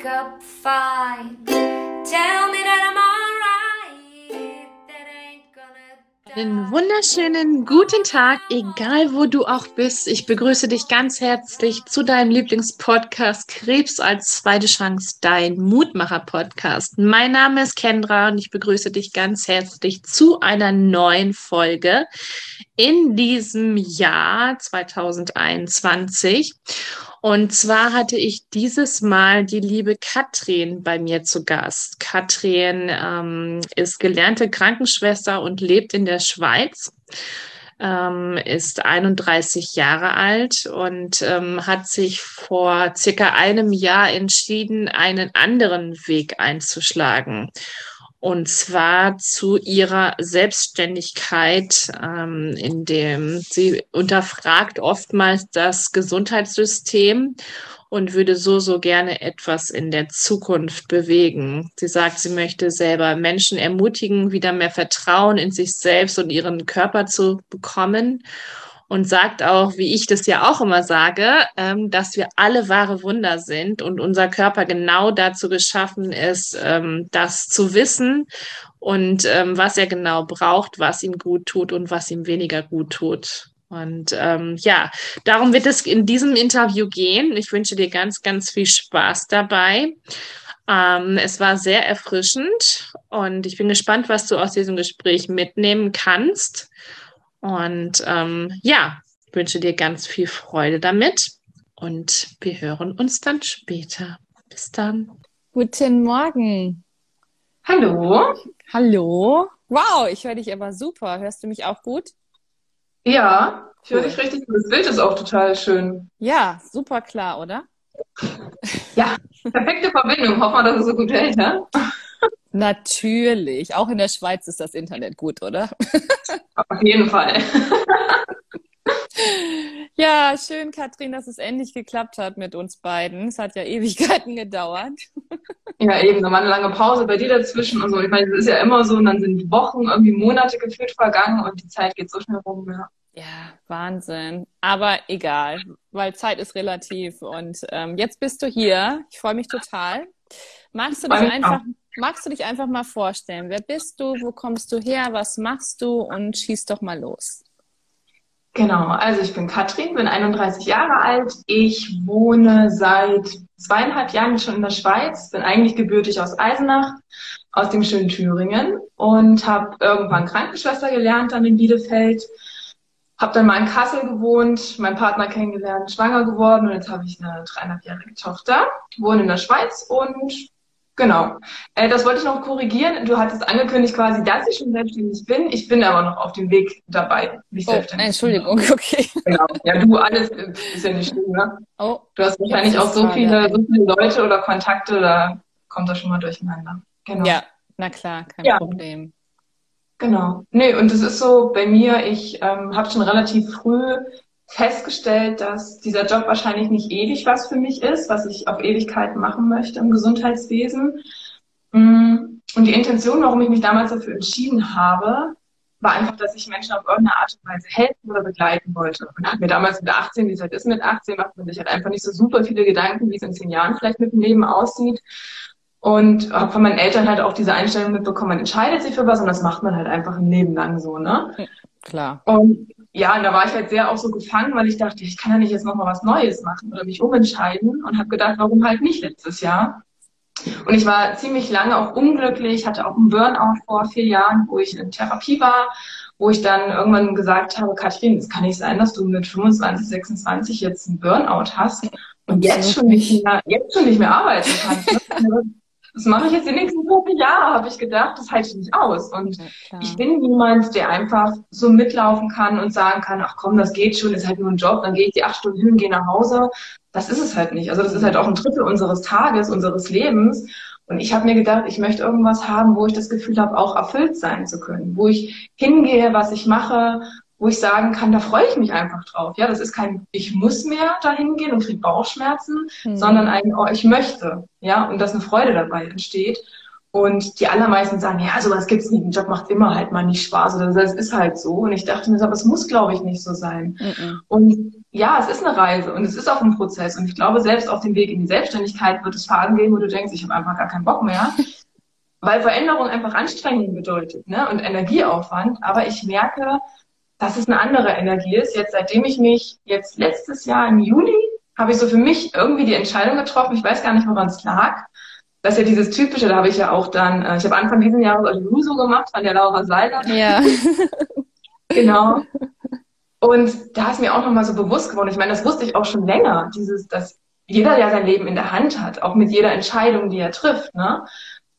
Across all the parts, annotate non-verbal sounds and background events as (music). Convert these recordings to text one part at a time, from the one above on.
wake up fine. Tell me that I'm Einen wunderschönen guten Tag, egal wo du auch bist. Ich begrüße dich ganz herzlich zu deinem Lieblingspodcast Krebs als zweite Chance, dein Mutmacher-Podcast. Mein Name ist Kendra und ich begrüße dich ganz herzlich zu einer neuen Folge in diesem Jahr 2021. Und zwar hatte ich dieses Mal die liebe Katrin bei mir zu Gast. Katrin ähm, ist gelernte Krankenschwester und lebt in der Schweiz. Ähm, ist 31 Jahre alt und ähm, hat sich vor circa einem Jahr entschieden, einen anderen Weg einzuschlagen. Und zwar zu ihrer Selbstständigkeit, ähm, in dem sie unterfragt oftmals das Gesundheitssystem und würde so, so gerne etwas in der Zukunft bewegen. Sie sagt, sie möchte selber Menschen ermutigen, wieder mehr Vertrauen in sich selbst und ihren Körper zu bekommen und sagt auch, wie ich das ja auch immer sage, ähm, dass wir alle wahre Wunder sind und unser Körper genau dazu geschaffen ist, ähm, das zu wissen und ähm, was er genau braucht, was ihm gut tut und was ihm weniger gut tut. Und ähm, ja, darum wird es in diesem Interview gehen. Ich wünsche dir ganz, ganz viel Spaß dabei. Ähm, es war sehr erfrischend und ich bin gespannt, was du aus diesem Gespräch mitnehmen kannst. Und ähm, ja, ich wünsche dir ganz viel Freude damit und wir hören uns dann später. Bis dann. Guten Morgen. Hallo. Hallo. Wow, ich höre dich aber super. Hörst du mich auch gut? Ja, ich höre dich richtig gut. Das Bild ist auch total schön. Ja, super klar, oder? Ja, perfekte Verbindung. Hoffen wir, dass es so gut hält, ne? Natürlich. Auch in der Schweiz ist das Internet gut, oder? Auf jeden Fall. (laughs) Ja, schön, Katrin, dass es endlich geklappt hat mit uns beiden. Es hat ja Ewigkeiten gedauert. (laughs) Ja, eben. Da war eine lange Pause bei dir dazwischen und so. Ich meine, das ist ja immer so und dann sind Wochen, irgendwie Monate gefühlt vergangen und die Zeit geht so schnell rum. Ja, ja Wahnsinn. Aber egal, weil Zeit ist relativ und ähm, jetzt bist du hier. Ich freue mich total. Magst du dich einfach, magst du dich einfach mal vorstellen? Wer bist du? Wo kommst du her? Was machst du? Und schieß doch mal los. Genau, also ich bin Katrin, bin 31 Jahre alt. Ich wohne seit zweieinhalb Jahren schon in der Schweiz, bin eigentlich gebürtig aus Eisenach, aus dem schönen Thüringen und habe irgendwann Krankenschwester gelernt dann in Bielefeld. Habe dann mal in Kassel gewohnt, meinen Partner kennengelernt, schwanger geworden und jetzt habe ich eine dreieinhalbjährige Tochter, wohne in der Schweiz und Genau. Äh, das wollte ich noch korrigieren. Du hattest angekündigt quasi, dass ich schon selbstständig bin. Ich bin aber noch auf dem Weg dabei, mich oh, selbstständig Entschuldigung, okay. Genau. Ja, du alles ist ja nicht schlimm, ne? Oh, du hast wahrscheinlich auch so viele, so viele Leute oder Kontakte, da kommt das schon mal durcheinander. Genau. Ja, na klar, kein ja. Problem. Genau. Nee, und es ist so bei mir, ich ähm, habe schon relativ früh festgestellt, dass dieser Job wahrscheinlich nicht ewig was für mich ist, was ich auf Ewigkeit machen möchte im Gesundheitswesen. Mm, und die Intention, warum ich mich damals dafür entschieden habe, war einfach, dass ich Menschen auf irgendeine Art und Weise helfen oder begleiten wollte. Und hat mir damals mit 18, wie es halt ist mit 18, macht man sich halt einfach nicht so super viele Gedanken, wie es in zehn Jahren vielleicht mit dem Leben aussieht. Und habe von meinen Eltern halt auch diese Einstellung mitbekommen, man entscheidet sich für was und das macht man halt einfach ein Leben lang so, ne? Klar. Und ja, und da war ich halt sehr auch so gefangen, weil ich dachte, ich kann ja nicht jetzt nochmal was Neues machen oder mich umentscheiden und habe gedacht, warum halt nicht letztes Jahr? Und ich war ziemlich lange auch unglücklich, hatte auch einen Burnout vor vier Jahren, wo ich in Therapie war, wo ich dann irgendwann gesagt habe, Katrin, es kann nicht sein, dass du mit 25, 26 jetzt einen Burnout hast und jetzt schon nicht mehr, jetzt schon nicht mehr arbeiten kannst. Das mache ich jetzt die nächsten 40 Jahre, habe ich gedacht, das halte ich nicht aus. Und ja, ich bin niemand, der einfach so mitlaufen kann und sagen kann, ach komm, das geht schon, ist halt nur ein Job, dann gehe ich die acht Stunden hin, gehe nach Hause. Das ist es halt nicht. Also das ist halt auch ein Drittel unseres Tages, unseres Lebens. Und ich habe mir gedacht, ich möchte irgendwas haben, wo ich das Gefühl habe, auch erfüllt sein zu können, wo ich hingehe, was ich mache, wo ich sagen kann, da freue ich mich einfach drauf. Ja, das ist kein, ich muss mehr dahin gehen und kriege Bauchschmerzen, mhm. sondern ein, oh, ich möchte. Ja, und dass eine Freude dabei entsteht. Und die allermeisten sagen, ja, sowas gibt's nicht. Ein Job macht immer halt mal nicht Spaß oder das ist halt so. Und ich dachte mir, aber es muss, glaube ich, nicht so sein. Mhm. Und ja, es ist eine Reise und es ist auch ein Prozess. Und ich glaube, selbst auf dem Weg in die Selbstständigkeit wird es Phasen geben, wo du denkst, ich habe einfach gar keinen Bock mehr. (laughs) Weil Veränderung einfach Anstrengung bedeutet ne? und Energieaufwand. Aber ich merke, dass es eine andere Energie ist. Jetzt, seitdem ich mich jetzt letztes Jahr im Juli habe ich so für mich irgendwie die Entscheidung getroffen. Ich weiß gar nicht, woran es lag. Das ist ja dieses Typische, da habe ich ja auch dann, äh, ich habe Anfang dieses Jahres also Luso gemacht von der Laura Seiler. Ja. (laughs) genau. Und da ist mir auch nochmal so bewusst geworden, ich meine, das wusste ich auch schon länger, dieses, dass jeder ja sein Leben in der Hand hat, auch mit jeder Entscheidung, die er trifft. Ne?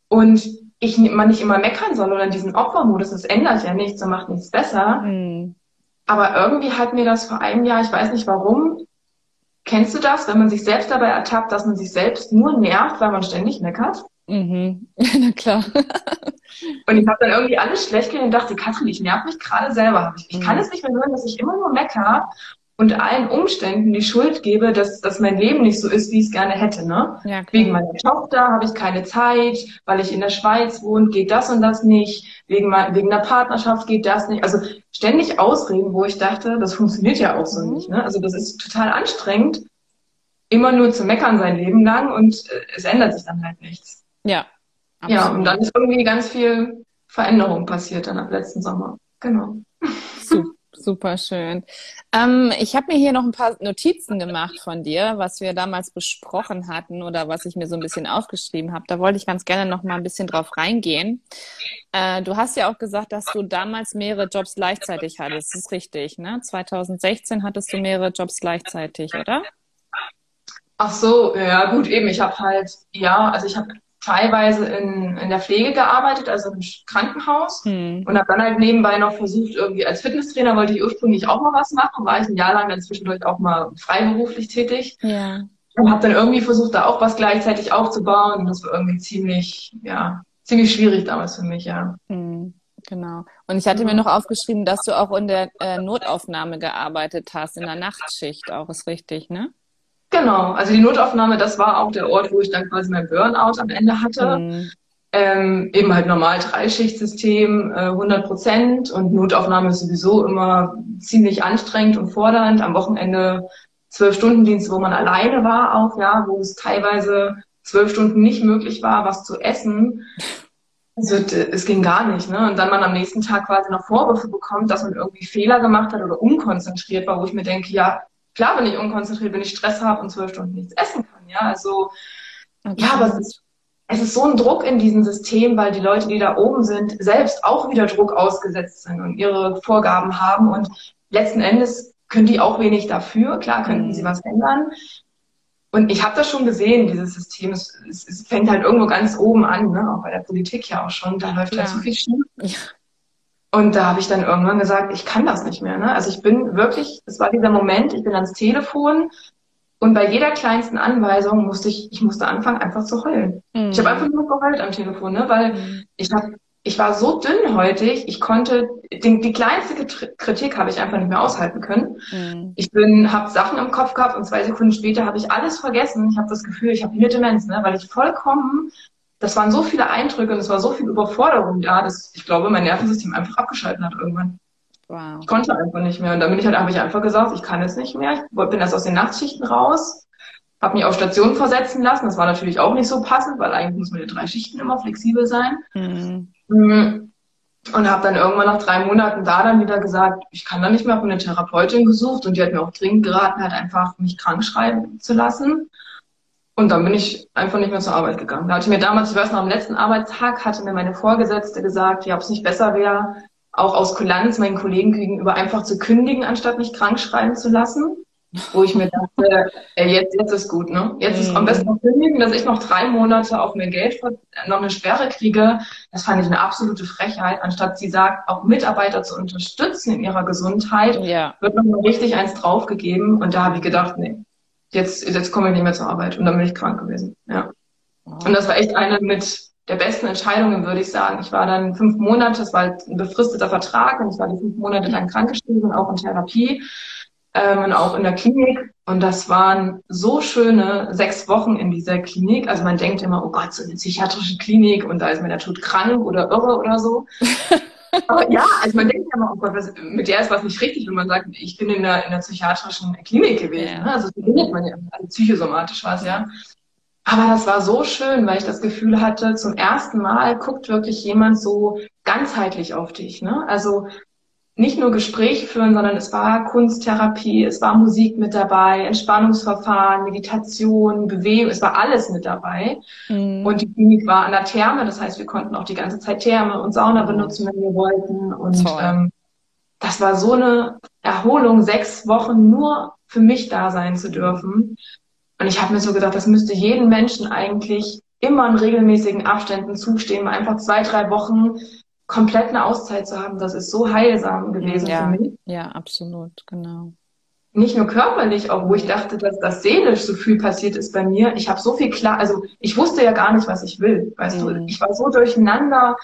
Und ich man nicht immer meckern soll oder in diesen Opfermodus, das ändert ja nichts und macht nichts besser. Mhm. Aber irgendwie hat mir das vor einem Jahr, ich weiß nicht warum, kennst du das, wenn man sich selbst dabei ertappt, dass man sich selbst nur nervt, weil man ständig meckert? Mhm. (laughs) Na klar. (laughs) Und ich habe dann irgendwie alles schlecht geredet und dachte, Katrin, ich nerv mich gerade selber. Ich, ich kann Mhm. es nicht mehr hören, dass ich immer nur mecker und allen Umständen die Schuld gebe, dass, dass mein Leben nicht so ist, wie ich es gerne hätte. Ne? Ja. Wegen meiner Tochter habe ich keine Zeit, weil ich in der Schweiz wohne, geht das und das nicht, wegen, wegen der Partnerschaft geht das nicht. Also ständig Ausreden, wo ich dachte, das funktioniert ja auch so Mhm. nicht. Ne? Also das ist total anstrengend, immer nur zu meckern sein Leben lang und äh, es ändert sich dann halt nichts. Ja. Ja, absolut. und dann ist irgendwie ganz viel Veränderung passiert dann ab letzten Sommer. Genau. Su- Super schön. Ähm, ich habe mir hier noch ein paar Notizen gemacht von dir, was wir damals besprochen hatten oder was ich mir so ein bisschen aufgeschrieben habe. Da wollte ich ganz gerne noch mal ein bisschen drauf reingehen. Äh, du hast ja auch gesagt, dass du damals mehrere Jobs gleichzeitig hattest. Das ist richtig, ne? 2016 hattest du mehrere Jobs gleichzeitig, oder? Ach so, ja gut, eben. Ich habe halt, ja, also ich habe teilweise in, in der Pflege gearbeitet, also im Krankenhaus. Hm. Und habe dann halt nebenbei noch versucht, irgendwie als Fitnesstrainer wollte ich ursprünglich auch mal was machen, war ich ein Jahr lang dann zwischendurch auch mal freiberuflich tätig. Ja. Und habe dann irgendwie versucht, da auch was gleichzeitig aufzubauen. Und das war irgendwie ziemlich, ja, ziemlich schwierig damals für mich, ja. Hm, Genau. Und ich hatte mir noch aufgeschrieben, dass du auch in der äh, Notaufnahme gearbeitet hast, in der Nachtschicht auch, ist richtig, ne? Genau, also die Notaufnahme, das war auch der Ort, wo ich dann quasi mein Burnout am Ende hatte. Hm. Ähm, eben halt normal Dreischichtsystem, äh, 100 Prozent und Notaufnahme ist sowieso immer ziemlich anstrengend und fordernd. Am Wochenende zwölf Stunden Dienst, wo man alleine war auch, ja, wo es teilweise zwölf Stunden nicht möglich war, was zu essen. Also, es ging gar nicht, ne? Und dann man am nächsten Tag quasi noch Vorwürfe bekommt, dass man irgendwie Fehler gemacht hat oder unkonzentriert war, wo ich mir denke, ja, klar bin ich unkonzentriert, wenn ich Stress habe und zwölf Stunden nichts essen kann, ja. Also, Okay. ja, aber es ist, es ist so ein Druck in diesem System, weil die Leute, die da oben sind, selbst auch wieder Druck ausgesetzt sind und ihre Vorgaben haben. Und letzten Endes können die auch wenig dafür. Klar könnten Mhm. sie was ändern. Und ich habe das schon gesehen, dieses System. Es, es, es fängt halt irgendwo ganz oben an, ne? auch bei der Politik ja auch schon. Da läuft Klar. halt so viel schief. Ja. Und da habe ich dann irgendwann gesagt, ich kann das nicht mehr. Ne? Also ich bin wirklich, es war dieser Moment, ich bin ans Telefon und bei jeder kleinsten Anweisung musste ich, ich musste anfangen, einfach zu heulen. Hm. Ich habe einfach nur geheult am Telefon, ne? weil Hm. ich hab, ich war so dünnhäutig, ich konnte, die, die kleinste Krit- Kritik habe ich einfach nicht mehr aushalten können. Hm. Ich bin, habe Sachen im Kopf gehabt und zwei Sekunden später habe ich alles vergessen. Ich habe das Gefühl, ich habe hier Demenz, ne? weil ich vollkommen, das waren so viele Eindrücke und es war so viel Überforderung da, dass ich glaube, mein Nervensystem einfach abgeschaltet hat irgendwann. Wow. Ich konnte einfach nicht mehr. Und dann bin ich halt, habe ich einfach gesagt, ich kann es nicht mehr. Ich bin erst aus den Nachtschichten raus, habe mich auf Station versetzen lassen. Das war natürlich auch nicht so passend, weil eigentlich muss man ja drei Schichten immer flexibel sein. Hm. Mhm. Und habe dann irgendwann nach drei Monaten da dann wieder gesagt, ich kann da nicht mehr, habe eine Therapeutin gesucht und die hat mir auch dringend geraten, halt einfach mich krank schreiben zu lassen. Und dann bin ich einfach nicht mehr zur Arbeit gegangen. Da hatte mir damals, ich weiß noch, am letzten Arbeitstag hatte mir meine Vorgesetzte gesagt, ja, ob es nicht besser wäre, auch aus Kulanz meinen Kollegen gegenüber einfach zu kündigen, anstatt mich krank schreiben zu lassen. Wo ich mir dachte, ey, jetzt, jetzt ist gut, ne? Jetzt ist am besten noch kündigen, dass ich noch drei Monate auf mein Geld, ver- noch eine Sperre kriege. Das fand ich eine absolute Frechheit, anstatt sie sagt, auch Mitarbeiter zu unterstützen in ihrer Gesundheit, Ja. wird noch mal richtig eins draufgegeben. Und da habe ich gedacht, nee, jetzt, jetzt komme ich nicht mehr zur Arbeit. Und dann bin ich krank gewesen. Ja. Und das war echt eine mit der besten Entscheidungen, würde ich sagen. Ich war dann fünf Monate, das war ein befristeter Vertrag und ich war die fünf Monate dann krankgeschrieben, auch in Therapie. ähm, und auch in der Klinik. Und das waren so schöne sechs Wochen in dieser Klinik. Also man denkt immer, oh Gott, so eine psychiatrische Klinik und da ist man der Tod krank oder irre oder so. (laughs) Aber ja, (laughs) also man denkt ja immer, oh Gott, was, mit der ist was nicht richtig, wenn man sagt, ich bin in der, in der psychiatrischen Klinik gewesen. Ja. Ne? Also so findet man ja, also psychosomatisch was, ja. Aber das war so schön, weil ich das Gefühl hatte, zum ersten Mal guckt wirklich jemand so ganzheitlich auf dich. Ne? Also nicht nur Gespräche führen, sondern es war Kunsttherapie, es war Musik mit dabei, Entspannungsverfahren, Meditation, Bewegung, es war alles mit dabei. Mhm. Und die Klinik war an der Therme, das heißt, wir konnten auch die ganze Zeit Therme und Sauna benutzen, wenn wir wollten. Und ähm, das war so eine Erholung, sechs Wochen nur für mich da sein zu dürfen. Und ich habe mir so gedacht, das müsste jedem Menschen eigentlich immer in regelmäßigen Abständen zustehen, einfach zwei, drei Wochen komplett eine Auszeit zu haben, das ist so heilsam gewesen ja, für mich. Ja, absolut, genau. Nicht nur körperlich, auch wo ich dachte, dass das seelisch so viel passiert ist bei mir. Ich habe so viel klar, also ich wusste ja gar nicht, was ich will. Weißt mhm. du, ich war so durcheinander.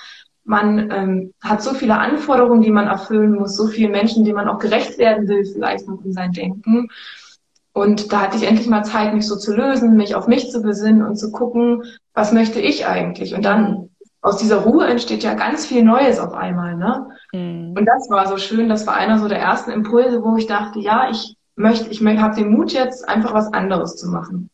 Man ähm, hat so viele Anforderungen, die man erfüllen muss, so viele Menschen, denen man auch gerecht werden will, vielleicht noch in sein Denken. Und da hatte ich endlich mal Zeit, mich so zu lösen, mich auf mich zu besinnen und zu gucken, was möchte ich eigentlich? Und dann aus dieser Ruhe entsteht ja ganz viel Neues auf einmal, ne? Mhm. Und das war so schön, das war einer so der ersten Impulse, wo ich dachte, ja, ich möchte, ich habe den Mut jetzt einfach was anderes zu machen.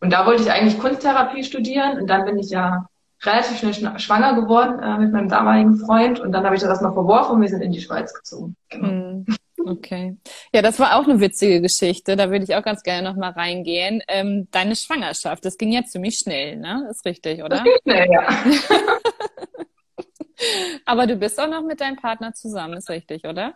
Und da wollte ich eigentlich Kunsttherapie studieren und dann bin ich ja relativ schnell schwanger geworden äh, mit meinem damaligen Freund und dann habe ich das erstmal verworfen und wir sind in die Schweiz gezogen. Genau. Mhm. Okay. Ja, das war auch eine witzige Geschichte. Da würde ich auch ganz gerne nochmal reingehen. Ähm, deine Schwangerschaft, das ging ja ziemlich schnell, ne? Ist richtig, oder? Das ging schnell, ja. (laughs) Aber du bist auch noch mit deinem Partner zusammen, ist richtig, oder?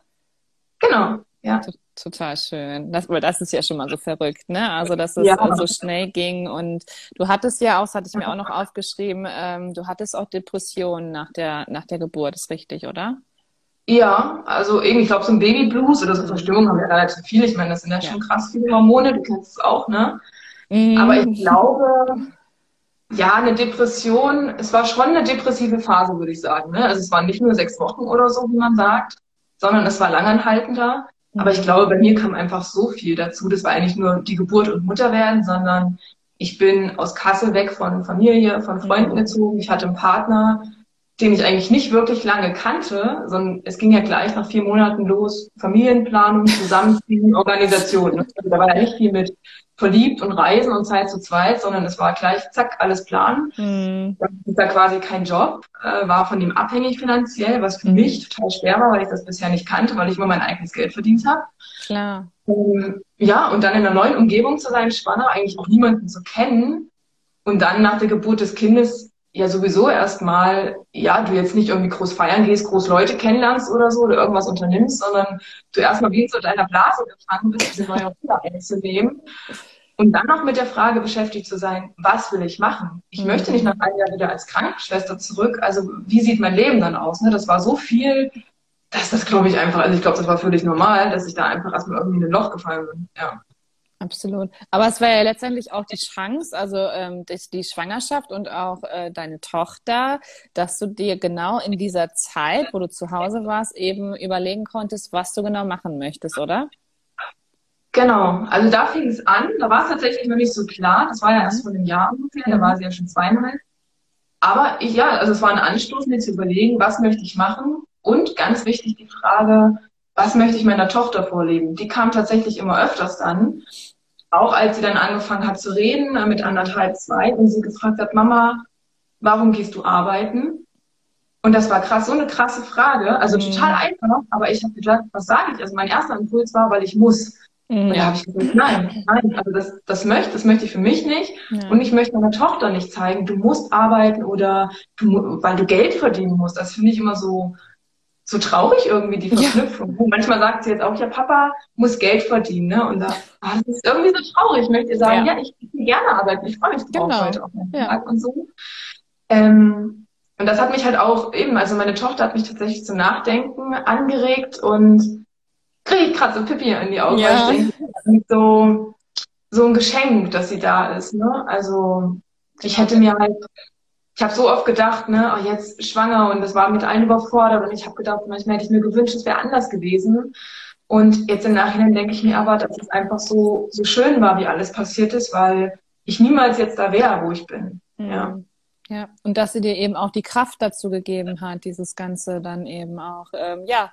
Genau, ja. Total schön. Das, das ist ja schon mal so verrückt, ne? Also, dass es ja. so schnell ging. Und du hattest ja auch, das hatte ich mir auch noch aufgeschrieben, ähm, du hattest auch Depressionen nach der, nach der Geburt, ist richtig, oder? Ja, also irgendwie, ich glaube, so ein Babyblues oder so Verstimmung haben wir relativ viel. Ich meine, das sind ja, ja. schon krass viele Hormone, du kennst es auch, ne? Mhm. Aber ich glaube, ja, eine Depression, es war schon eine depressive Phase, würde ich sagen. Ne? Also es waren nicht nur sechs Wochen oder so, wie man sagt, sondern es war langanhaltender. Mhm. Aber ich glaube, bei mir kam einfach so viel dazu. Das war eigentlich nur die Geburt und Mutterwerden, sondern ich bin aus Kassel weg von Familie, von Freunden mhm. gezogen. Ich hatte einen Partner, den ich eigentlich nicht wirklich lange kannte, sondern es ging ja gleich nach vier Monaten los, Familienplanung, Zusammenziehen, (laughs) Organisation. Also da war ja nicht viel mit verliebt und Reisen und Zeit zu zweit, sondern es war gleich, zack, alles planen. Mhm. Da quasi kein Job, äh, war von ihm abhängig finanziell, was für mhm. mich total schwer war, weil ich das bisher nicht kannte, weil ich immer mein eigenes Geld verdient habe. Klar. Ähm, ja, und dann in einer neuen Umgebung zu sein, schwanger, eigentlich auch niemanden zu kennen. Und dann nach der Geburt des Kindes ja sowieso erstmal, ja, du jetzt nicht irgendwie groß feiern gehst, groß Leute kennenlernst oder so oder irgendwas unternimmst, sondern du erstmal wie in so deiner Blase gefangen bist, diese neue Rolle einzunehmen. Und dann noch mit der Frage beschäftigt zu sein, was will ich machen? Ich mhm. möchte nicht nach einem Jahr wieder als Krankenschwester zurück. Also wie sieht mein Leben dann aus? Ne? Das war so viel, dass das glaube ich einfach, also ich glaube, das war völlig normal, dass ich da einfach erstmal irgendwie in ein Loch gefallen bin. Ja. Absolut. Aber es war ja letztendlich auch die Chance, also ähm, die, die, Schwangerschaft und auch äh, deine Tochter, dass du dir genau in dieser Zeit, wo du zu Hause warst, eben überlegen konntest, was du genau machen möchtest, oder? Genau. Also da fing es an. Da war es tatsächlich noch nicht so klar. Das war ja erst vor einem Jahr ungefähr. Da war sie ja schon zweieinhalb. Aber ich, ja, also es war ein Anstoß, mir zu überlegen, was möchte ich machen? Und ganz wichtig die Frage, was möchte ich meiner Tochter vorleben? Die kam tatsächlich immer öfters dann. Auch als sie dann angefangen hat zu reden, äh, mit anderthalb, zwei, und sie gefragt hat, Mama, warum gehst du arbeiten? Und das war krass, so eine krasse Frage. Also mhm. total einfach, aber ich habe gedacht, was sage ich? Also mein erster Impuls war, weil ich muss. Mhm. Und da habe ich gesagt, nein, nein, also das, das möchte, das möchte ich für mich nicht. Ja. Und ich möchte meiner Tochter nicht zeigen, du musst arbeiten oder du, weil du Geld verdienen musst. Das finde ich immer so, so traurig irgendwie, die Verknüpfung. Ja. Manchmal sagt sie jetzt auch, ja, Papa muss Geld verdienen, ne? Und da, oh, das ist irgendwie so traurig. Ich möchte ihr sagen, ja, ja ich will gerne arbeiten. Ich freue mich drauf genau. heute auf meinen ja. Tag und so. Ähm, und das hat mich halt auch eben, also meine Tochter hat mich tatsächlich zum Nachdenken angeregt und kriege ich gerade so Pippi in die Augen, ja. weil ich denke, so, so ein Geschenk, dass sie da ist, ne? Also, ich hätte mir halt ich habe so oft gedacht, ne, oh, jetzt schwanger und das war mit allen überfordert und ich habe gedacht, manchmal hätte ich mir gewünscht, es wäre anders gewesen. Und jetzt im Nachhinein denke ich mir aber, dass es einfach so, so schön war, wie alles passiert ist, weil ich niemals jetzt da wäre, wo ich bin. Mhm. Ja. Ja, und dass sie dir eben auch die Kraft dazu gegeben hat, dieses Ganze dann eben auch, ähm, ja,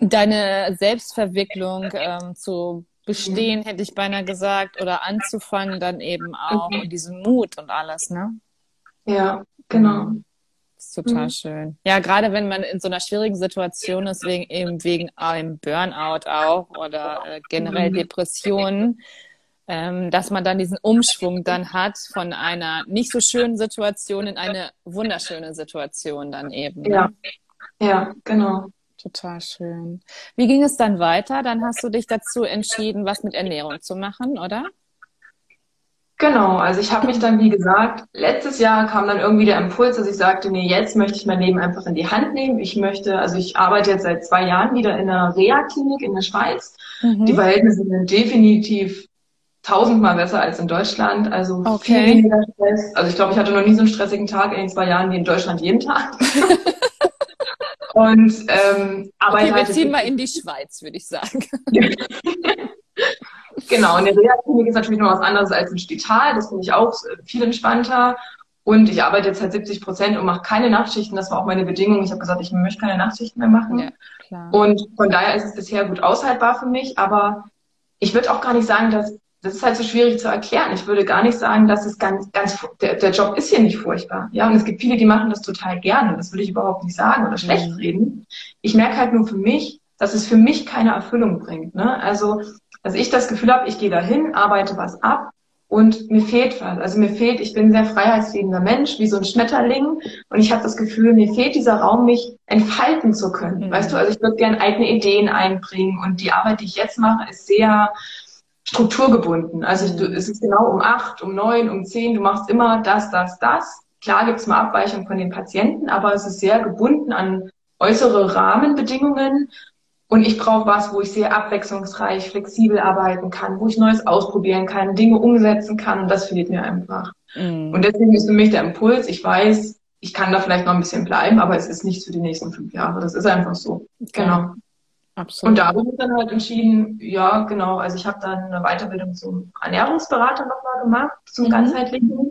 deine Selbstverwicklung ähm, zu bestehen, mhm. hätte ich beinahe gesagt, oder anzufangen dann eben auch mhm. und diesen Mut und alles, ne? Ja, genau. Mhm. Das ist total mhm. schön. Ja, gerade wenn man in so einer schwierigen Situation ist, wegen eben wegen einem Burnout auch oder äh, generell mhm. Depressionen, ähm, dass man dann diesen Umschwung dann hat von einer nicht so schönen Situation in eine wunderschöne Situation dann eben. Ne? Ja, ja, genau. Total schön. Wie ging es dann weiter? Dann hast du dich dazu entschieden, was mit Ernährung zu machen, oder? Genau, also ich habe mich dann, wie gesagt, letztes Jahr kam dann irgendwie der Impuls, dass ich sagte, nee, jetzt möchte ich mein Leben einfach in die Hand nehmen. Ich möchte, also ich arbeite jetzt seit zwei Jahren wieder in einer Reha-Klinik in der Schweiz. Mhm. Die Verhältnisse sind definitiv tausendmal besser als in Deutschland. Also okay. viel weniger Stress. Also ich glaube, ich hatte noch nie so einen stressigen Tag in den zwei Jahren wie in Deutschland jeden Tag. (laughs) Und ähm, arbeite okay, wir halt ziehen mal in die Schweiz, würde ich sagen. (laughs) genau, und der Reha-Klinik ist natürlich noch was anderes als im Spital. Das finde ich auch viel entspannter. Und ich arbeite jetzt halt 70 Prozent und mache keine Nachtschichten. Das war auch meine Bedingung. Ich habe gesagt, ich möchte keine Nachtschichten mehr machen. Ja, klar. Und von daher ist es bisher gut aushaltbar für mich. Aber ich würde auch gar nicht sagen, dass das ist halt so schwierig zu erklären. Ich würde gar nicht sagen, dass es ganz, ganz, der, der Job ist hier nicht furchtbar. Ja, und es gibt viele, die machen das total gerne. Das würde ich überhaupt nicht sagen oder schlecht mhm. reden. Ich merke halt nur für mich, dass es für mich keine Erfüllung bringt. Ne? Also, dass ich das Gefühl habe, ich gehe dahin, arbeite was ab und mir fehlt was. Also mir fehlt, ich bin ein sehr freiheitsliebender Mensch, wie so ein Schmetterling. Und ich habe das Gefühl, mir fehlt dieser Raum, mich entfalten zu können. Mhm. Weißt du, also ich würde gerne eigene Ideen einbringen. Und die Arbeit, die ich jetzt mache, ist sehr strukturgebunden. Also du, es ist genau um acht, um neun, um zehn, du machst immer das, das, das. Klar gibt es mal Abweichungen von den Patienten, aber es ist sehr gebunden an äußere Rahmenbedingungen. Und ich brauche was, wo ich sehr abwechslungsreich, flexibel arbeiten kann, wo ich Neues ausprobieren kann, Dinge umsetzen kann. Und das fehlt mir einfach. Mhm. Und deswegen ist für mich der Impuls, ich weiß, ich kann da vielleicht noch ein bisschen bleiben, aber es ist nichts für die nächsten fünf Jahre. Das ist einfach so. Okay. Genau. Absolut. Und da habe ich dann halt entschieden, ja, genau, also ich habe dann eine Weiterbildung zum Ernährungsberater nochmal gemacht, zum mhm. ganzheitlichen.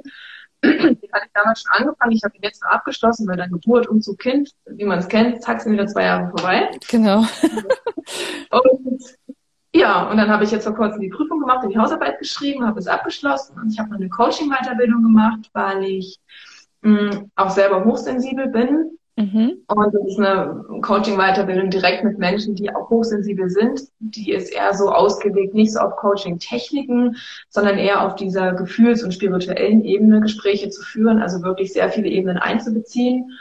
Die hatte ich damals schon angefangen, ich habe ihn jetzt noch abgeschlossen, weil dann Geburt, Umzug, Kind, wie man es kennt, zack, sind wieder zwei Jahre vorbei. Genau. (laughs) Und ja, und dann habe ich jetzt vor kurzem die Prüfung gemacht und die Hausarbeit geschrieben, habe es abgeschlossen und ich habe noch eine Coaching-Weiterbildung gemacht, weil ich mh, mm, auch selber hochsensibel bin Mhm. Und das ist eine Coaching-Weiterbildung direkt mit Menschen, die auch hochsensibel sind. Die ist eher so ausgelegt, nicht so auf Coaching-Techniken, sondern eher auf dieser gefühls- und spirituellen Ebene Gespräche zu führen, also wirklich sehr viele Ebenen einzubeziehen.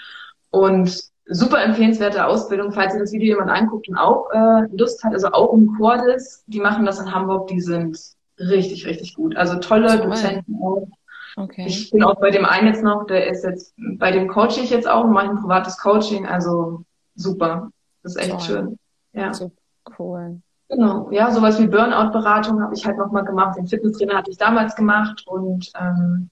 Und super empfehlenswerte Ausbildung, falls ihr das Video jemand anguckt und auch äh, Lust hat, also auch um Cordis, die machen das in Hamburg, die sind richtig, richtig gut. Also tolle Dozenten auch Okay. Ich bin auch bei dem einen jetzt noch, der ist jetzt, bei dem coache ich jetzt auch und mache ein privates Coaching, also super. Das ist echt Toll. schön. Ja. So cool. Genau, ja, sowas wie Burnout-Beratung habe ich halt nochmal gemacht. Den Fitnesstrainer hatte ich damals gemacht und ähm,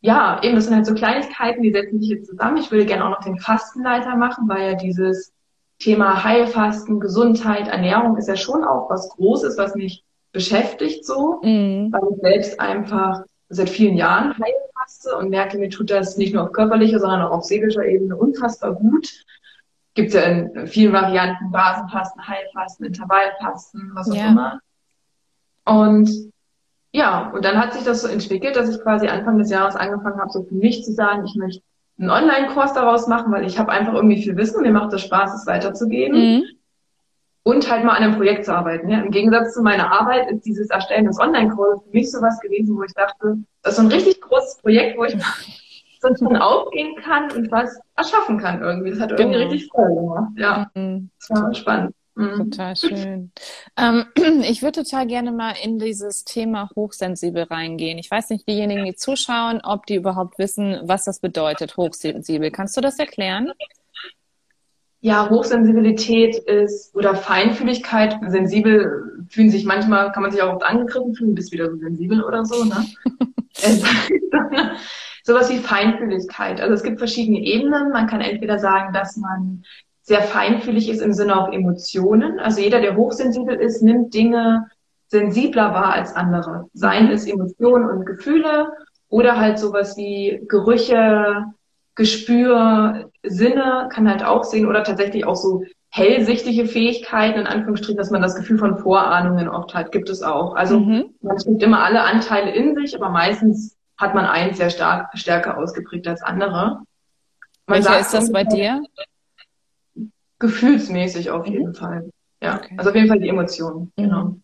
ja, eben, das sind halt so Kleinigkeiten, die setzen sich jetzt zusammen. Ich würde gerne auch noch den Fastenleiter machen, weil ja dieses Thema Heilfasten, Gesundheit, Ernährung ist ja schon auch was Großes, was mich beschäftigt so, mhm. weil ich selbst einfach seit vielen Jahren Heilfaste und merke, mir tut das nicht nur auf körperlicher, sondern auch auf seelischer Ebene unfassbar gut. Gibt ja in vielen Varianten Basenfasten, Heilfasten, Intervallfasten, was auch ja. immer. Und ja, und dann hat sich das so entwickelt, dass ich quasi Anfang des Jahres angefangen habe, so für mich zu sagen, ich möchte einen Online-Kurs daraus machen, weil ich habe einfach irgendwie viel Wissen, mir macht es Spaß, es weiterzugeben. Mhm und halt mal an einem Projekt zu arbeiten. Ja. Im Gegensatz zu meiner Arbeit ist dieses Erstellen des Online-Kurses für mich sowas gewesen, wo ich dachte, das ist so ein richtig großes Projekt, wo ich (laughs) sonst von aufgehen kann und was erschaffen kann irgendwie. Das hat irgendwie genau. richtig Freude gemacht. Ja, mhm. das war spannend. Mhm. Total schön. Ähm, (clears throat) ich würde total gerne mal in dieses Thema hochsensibel reingehen. Ich weiß nicht, diejenigen, die zuschauen, ob die überhaupt wissen, was das bedeutet, hochsensibel. Kannst du das erklären? Ja, Hochsensibilität ist oder Feinfühligkeit, sensibel fühlen sich manchmal, kann man sich auch oft angegriffen fühlen, bist wieder so sensibel oder so, ne? (laughs) Sowas wie Feinfühligkeit. Also es gibt verschiedene Ebenen. Man kann entweder sagen, dass man sehr feinfühlig ist im Sinne auch Emotionen. Also jeder, der hochsensibel ist, nimmt Dinge sensibler wahr als andere. Seien es Emotionen und Gefühle oder halt sowas wie Gerüche, Gespür, Sinne kann halt auch sehen oder tatsächlich auch so hellsichtige Fähigkeiten, in Anführungsstrichen, dass man das Gefühl von Vorahnungen oft hat, gibt es auch. Also mhm. man trägt immer alle Anteile in sich, aber meistens hat man eins sehr stark, stärker ausgeprägt als andere. Man Welcher ist das bei dir? Gefühlsmäßig auf jeden mhm. Fall. Ja, okay. also auf jeden Fall die Emotionen, mhm. genau.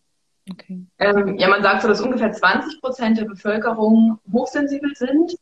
Okay. Ähm, ja, man sagt so, dass ungefähr 20 Prozent der Bevölkerung hochsensibel sind.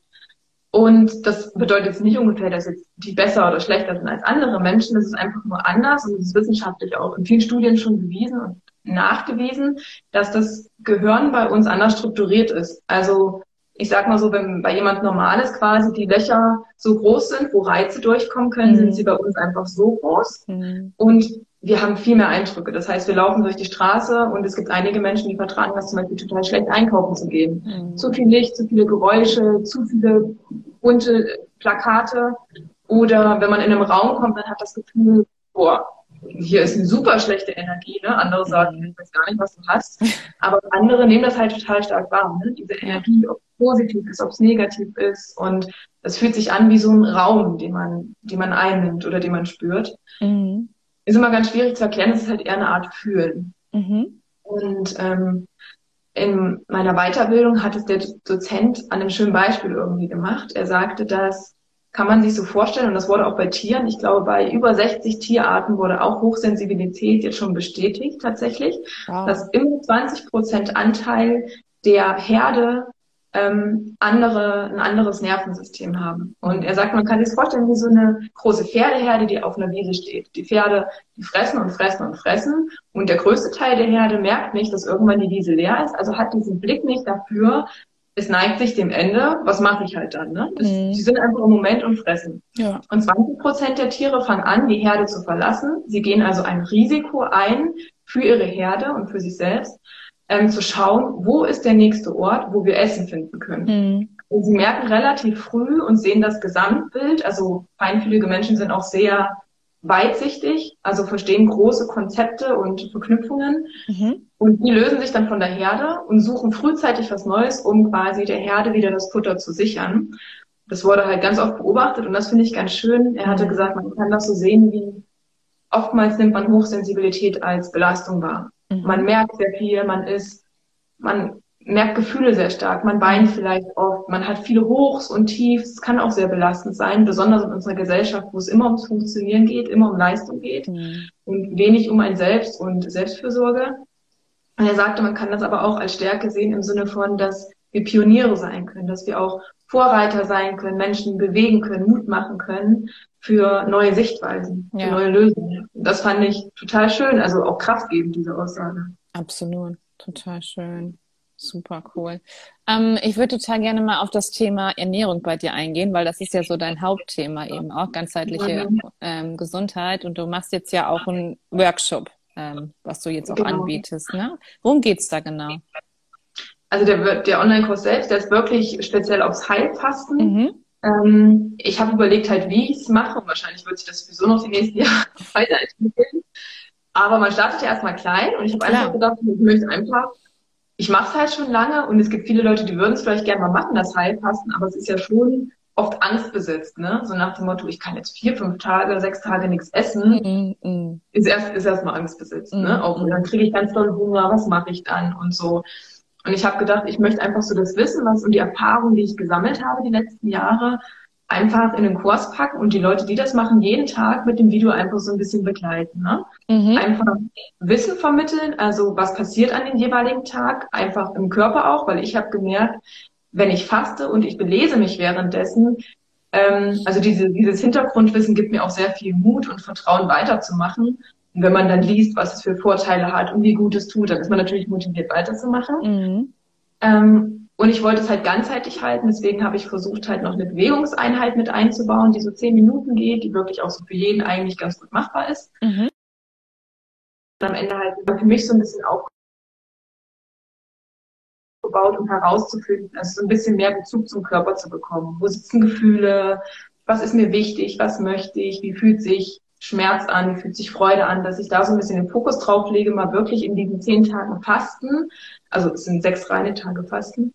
Und das bedeutet jetzt nicht ungefähr, dass jetzt die besser oder schlechter sind als andere Menschen. Das ist einfach nur anders und es ist wissenschaftlich auch in vielen Studien schon bewiesen und nachgewiesen, dass das Gehirn bei uns anders strukturiert ist. Also ich sag mal so, wenn bei jemand Normales quasi die Löcher so groß sind, wo Reize durchkommen können, mhm. sind sie bei uns einfach so groß. Mhm. Und wir haben viel mehr Eindrücke. Das heißt, wir laufen durch die Straße und es gibt einige Menschen, die vertragen das zum Beispiel total schlecht einkaufen zu gehen. Mhm. Zu viel Licht, zu viele Geräusche, zu viele bunte Plakate. Oder wenn man in einem Raum kommt, dann hat das Gefühl, boah, hier ist eine super schlechte Energie. Ne? Andere sagen, mhm. ich weiß gar nicht, was du hast. (laughs) Aber andere nehmen das halt total stark wahr. Ne? Diese Energie, ob es positiv ist, ob es negativ ist. Und das fühlt sich an wie so ein Raum, den man, den man einnimmt oder den man spürt. Mhm ist immer ganz schwierig zu erklären, es ist halt eher eine Art Fühlen. Mhm. Und ähm, in meiner Weiterbildung hat es der Dozent an einem schönen Beispiel irgendwie gemacht. Er sagte, das kann man sich so vorstellen, und das wurde auch bei Tieren, ich glaube, bei über 60 Tierarten wurde auch Hochsensibilität jetzt schon bestätigt tatsächlich, wow. dass immer 20 Prozent Anteil der Herde ähm, andere, ein anderes Nervensystem haben. Und er sagt, man kann sich das vorstellen wie so eine große Pferdeherde, die auf einer Wiese steht. Die Pferde, die fressen und fressen und fressen. Und der größte Teil der Herde merkt nicht, dass irgendwann die Wiese leer ist, also hat diesen Blick nicht dafür, es neigt sich dem Ende, was mache ich halt dann? Ne? Es, mhm. Die sind einfach im Moment und fressen. Ja. Und 20 Prozent der Tiere fangen an, die Herde zu verlassen. Sie gehen also ein Risiko ein für ihre Herde und für sich selbst ähm, zu schauen, wo ist der nächste Ort, wo wir Essen finden können. Mhm. Und sie merken relativ früh und sehen das Gesamtbild. Also feinfühlige Menschen sind auch sehr weitsichtig, also verstehen große Konzepte und Verknüpfungen. Mhm. Und die lösen sich dann von der Herde und suchen frühzeitig was Neues, um quasi der Herde wieder das Futter zu sichern. Das wurde halt ganz oft beobachtet und das finde ich ganz schön. Er hatte mhm. gesagt, man kann das so sehen, wie oftmals nimmt man Hochsensibilität als Belastung wahr. Mhm. Man merkt sehr viel, man ist, man merkt Gefühle sehr stark, man weint vielleicht oft, man hat viele Hochs und Tiefs, es kann auch sehr belastend sein, besonders in unserer Gesellschaft, wo es immer ums Funktionieren geht, immer um Leistung geht mhm. und wenig um ein Selbst und Selbstfürsorge. Und er sagte, man kann das aber auch als Stärke sehen im Sinne von, dass wir Pioniere sein können, dass wir auch Vorreiter sein können, Menschen bewegen können, Mut machen können für neue Sichtweisen, ja. für neue Lösungen. Das fand ich total schön, also auch kraftgebend, diese Aussage. Absolut, total schön. Super cool. Ähm, ich würde total gerne mal auf das Thema Ernährung bei dir eingehen, weil das ist ja so dein Hauptthema eben auch, ganzheitliche ähm, Gesundheit. Und du machst jetzt ja auch einen Workshop, ähm, was du jetzt auch genau. anbietest. Ne? Worum geht's da genau? Also der, der Online-Kurs selbst, der ist wirklich speziell aufs Heilfasten. Mhm. Ähm, ich habe überlegt halt, wie ich es mache und wahrscheinlich wird sich das sowieso noch die nächsten (laughs) Jahre weiterentwickeln. Aber man startet ja erstmal klein und ich habe einfach gedacht, ich möchte einfach, ich mache es halt schon lange und es gibt viele Leute, die würden es vielleicht gerne mal machen, das Heilfasten, aber es ist ja schon oft angstbesetzt, ne? So nach dem Motto, ich kann jetzt vier, fünf Tage, sechs Tage nichts essen, mm, mm. ist erst ist erstmal angstbesetzt, mm, ne? Auch und dann kriege ich ganz doll Hunger, was mache ich dann und so. Und ich habe gedacht, ich möchte einfach so das Wissen, was und die Erfahrung, die ich gesammelt habe die letzten Jahre, einfach in den Kurs packen und die Leute, die das machen, jeden Tag mit dem Video einfach so ein bisschen begleiten. Ne? Mhm. Einfach Wissen vermitteln, also was passiert an dem jeweiligen Tag, einfach im Körper auch, weil ich habe gemerkt, wenn ich faste und ich belese mich währenddessen, ähm, also diese, dieses Hintergrundwissen gibt mir auch sehr viel Mut und Vertrauen weiterzumachen. Und wenn man dann liest, was es für Vorteile hat und wie gut es tut, dann ist man natürlich motiviert weiterzumachen. Mhm. Ähm, und ich wollte es halt ganzheitlich halten, deswegen habe ich versucht, halt noch eine Bewegungseinheit mit einzubauen, die so zehn Minuten geht, die wirklich auch so für jeden eigentlich ganz gut machbar ist. Mhm. Und am Ende halt für mich so ein bisschen aufgebaut, um herauszufinden, also so ein bisschen mehr Bezug zum Körper zu bekommen. Wo sitzen Gefühle? Was ist mir wichtig? Was möchte ich? Wie fühlt sich Schmerz an, fühlt sich Freude an, dass ich da so ein bisschen den Fokus drauf lege, mal wirklich in diesen zehn Tagen Fasten, also es sind sechs reine Tage Fasten,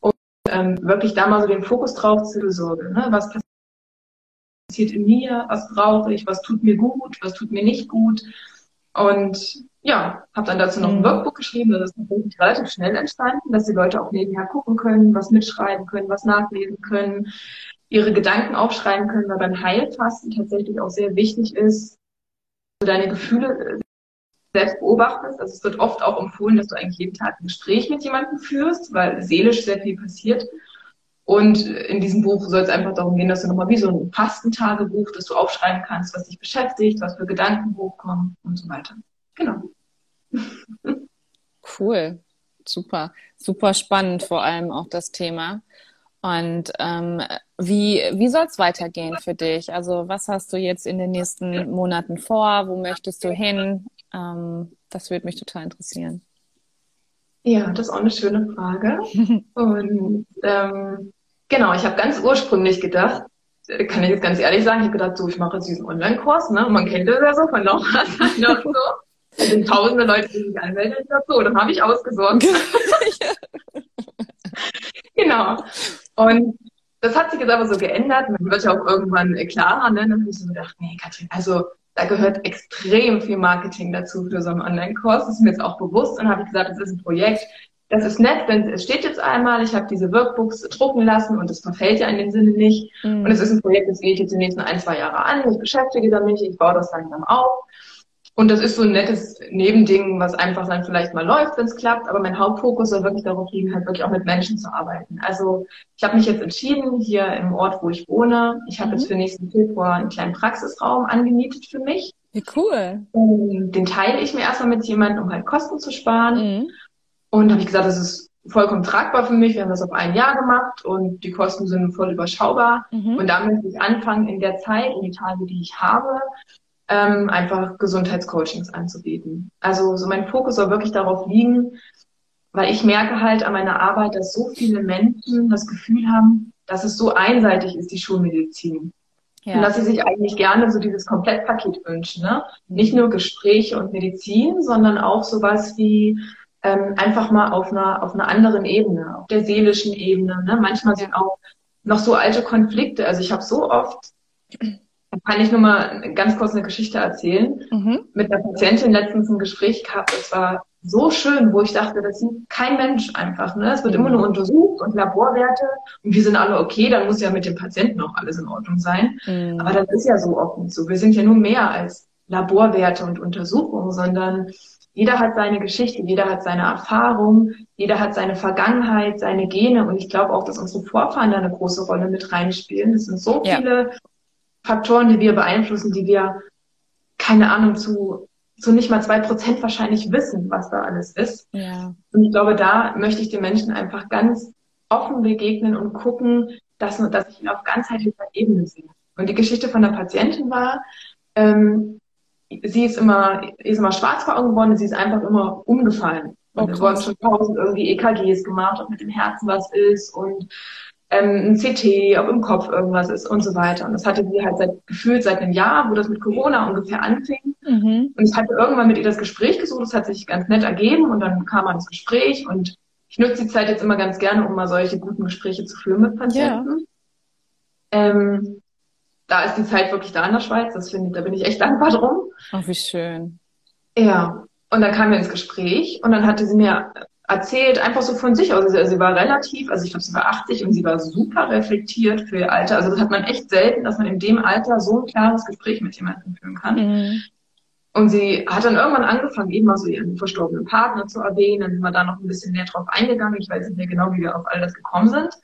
und ähm, wirklich da mal so den Fokus drauf zu besorgen. Ne? Was passiert in mir, was brauche ich, was tut mir gut, was tut mir nicht gut. Und ja, habe dann dazu noch ein mhm. Workbook geschrieben, das ist natürlich relativ schnell entstanden, dass die Leute auch nebenher gucken können, was mitschreiben können, was nachlesen können, ihre Gedanken aufschreiben können, weil beim Heilfasten tatsächlich auch sehr wichtig ist, dass du deine Gefühle äh, selbst beobachtest. Also es wird oft auch empfohlen, dass du eigentlich jeden Tag ein Gespräch mit jemandem führst, weil seelisch sehr viel passiert. Und in diesem Buch soll es einfach darum gehen, dass du nochmal wie so ein Fastentagebuch, dass du aufschreiben kannst, was dich beschäftigt, was für Gedanken hochkommen und so weiter. Genau. (laughs) Cool. Super. Super spannend, vor allem auch das Thema. Und ähm, wie, wie soll es weitergehen für dich? Also was hast du jetzt in den nächsten Monaten vor? Wo möchtest du hin? Ähm, das würde mich total interessieren. Ja, das ist auch eine schöne Frage. Und ähm, genau, ich habe ganz ursprünglich gedacht, kann ich jetzt ganz ehrlich sagen, ich habe gedacht, so, ich mache jetzt diesen Online-Kurs, ne? Man kennt das ja so von Laura, (laughs) so. Es sind tausende Leute, die sich anmelden dazu. Dann habe ich ausgesorgt. (laughs) genau. Und das hat sich jetzt aber so geändert. Man wird ja auch irgendwann klarer. Ne? Dann habe ich so gedacht, nee, Katrin, also da gehört extrem viel Marketing dazu für so einen Online-Kurs. Das ist mir jetzt auch bewusst. Und habe ich gesagt, das ist ein Projekt. Das ist nett, denn es steht jetzt einmal, ich habe diese Workbooks drucken lassen und es verfällt ja in dem Sinne nicht. Mhm. Und es ist ein Projekt, das gehe ich jetzt die nächsten ein, zwei Jahre an. Ich beschäftige damit, ich baue das langsam auf. Und das ist so ein nettes Nebending, was einfach dann vielleicht mal läuft, wenn es klappt. Aber mein Hauptfokus soll wirklich darauf liegen, halt wirklich auch mit Menschen zu arbeiten. Also ich habe mich jetzt entschieden, hier im Ort, wo ich wohne, ich habe mhm. jetzt für nächsten Februar einen kleinen Praxisraum angemietet für mich. Wie cool. Und den teile ich mir erstmal mit jemandem, um halt Kosten zu sparen. Mhm. Und habe ich gesagt, das ist vollkommen tragbar für mich. Wir haben das auf ein Jahr gemacht und die Kosten sind voll überschaubar. Mhm. Und da möchte ich anfangen, in der Zeit, in die Tage, die ich habe, ähm, einfach Gesundheitscoachings anzubieten. Also so mein Fokus soll wirklich darauf liegen, weil ich merke halt an meiner Arbeit, dass so viele Menschen das Gefühl haben, dass es so einseitig ist, die Schulmedizin. Ja. Und dass sie sich eigentlich gerne so dieses Komplettpaket wünschen. Ne? Nicht nur Gespräche und Medizin, sondern auch sowas wie ähm, einfach mal auf einer, auf einer anderen Ebene, auf der seelischen Ebene. Ne? Manchmal sind auch noch so alte Konflikte. Also ich habe so oft kann ich nur mal ganz kurz eine Geschichte erzählen. Mhm. Mit einer Patientin letztens ein Gespräch gehabt. Es war so schön, wo ich dachte, das sieht kein Mensch einfach. Ne? Es wird mhm. immer nur untersucht und Laborwerte und wir sind alle okay, dann muss ja mit dem Patienten auch alles in Ordnung sein. Mhm. Aber das ist ja so oft nicht so. Wir sind ja nur mehr als Laborwerte und Untersuchungen, sondern jeder hat seine Geschichte, jeder hat seine Erfahrung, jeder hat seine Vergangenheit, seine Gene und ich glaube auch, dass unsere Vorfahren da eine große Rolle mit reinspielen. Es sind so ja. viele Faktoren, die wir beeinflussen, die wir, keine Ahnung, zu, zu nicht mal zwei Prozent wahrscheinlich wissen, was da alles ist. Ja. Und ich glaube, da möchte ich den Menschen einfach ganz offen begegnen und gucken, dass, dass ich ihn auf ganzheitlicher Ebene sehe. Und die Geschichte von der Patientin war, ähm, sie ist immer, ist immer schwarz vor Augen geworden, sie ist einfach immer umgefallen. Und oh, es wurden schon tausend irgendwie EKGs gemacht, ob mit dem Herzen was ist und ähm, ein CT, ob im Kopf irgendwas ist und so weiter. Und das hatte sie halt seit, gefühlt seit einem Jahr, wo das mit Corona ungefähr anfing. Mhm. Und ich hatte irgendwann mit ihr das Gespräch gesucht, das hat sich ganz nett ergeben und dann kam man ins Gespräch und ich nutze die Zeit jetzt immer ganz gerne, um mal solche guten Gespräche zu führen mit Patienten. Ja. Ähm, da ist die Zeit wirklich da in der Schweiz, das finde ich, da bin ich echt dankbar drum. Ach, wie schön. Ja. Und dann kamen wir ins Gespräch und dann hatte sie mir erzählt, einfach so von sich aus. Also sie war relativ, also ich glaube, sie war 80 und sie war super reflektiert für ihr Alter. Also das hat man echt selten, dass man in dem Alter so ein klares Gespräch mit jemandem führen kann. Mhm. Und sie hat dann irgendwann angefangen, eben mal so ihren verstorbenen Partner zu erwähnen. Dann sind wir da noch ein bisschen näher drauf eingegangen. Ich weiß nicht mehr genau, wie wir auf all das gekommen sind.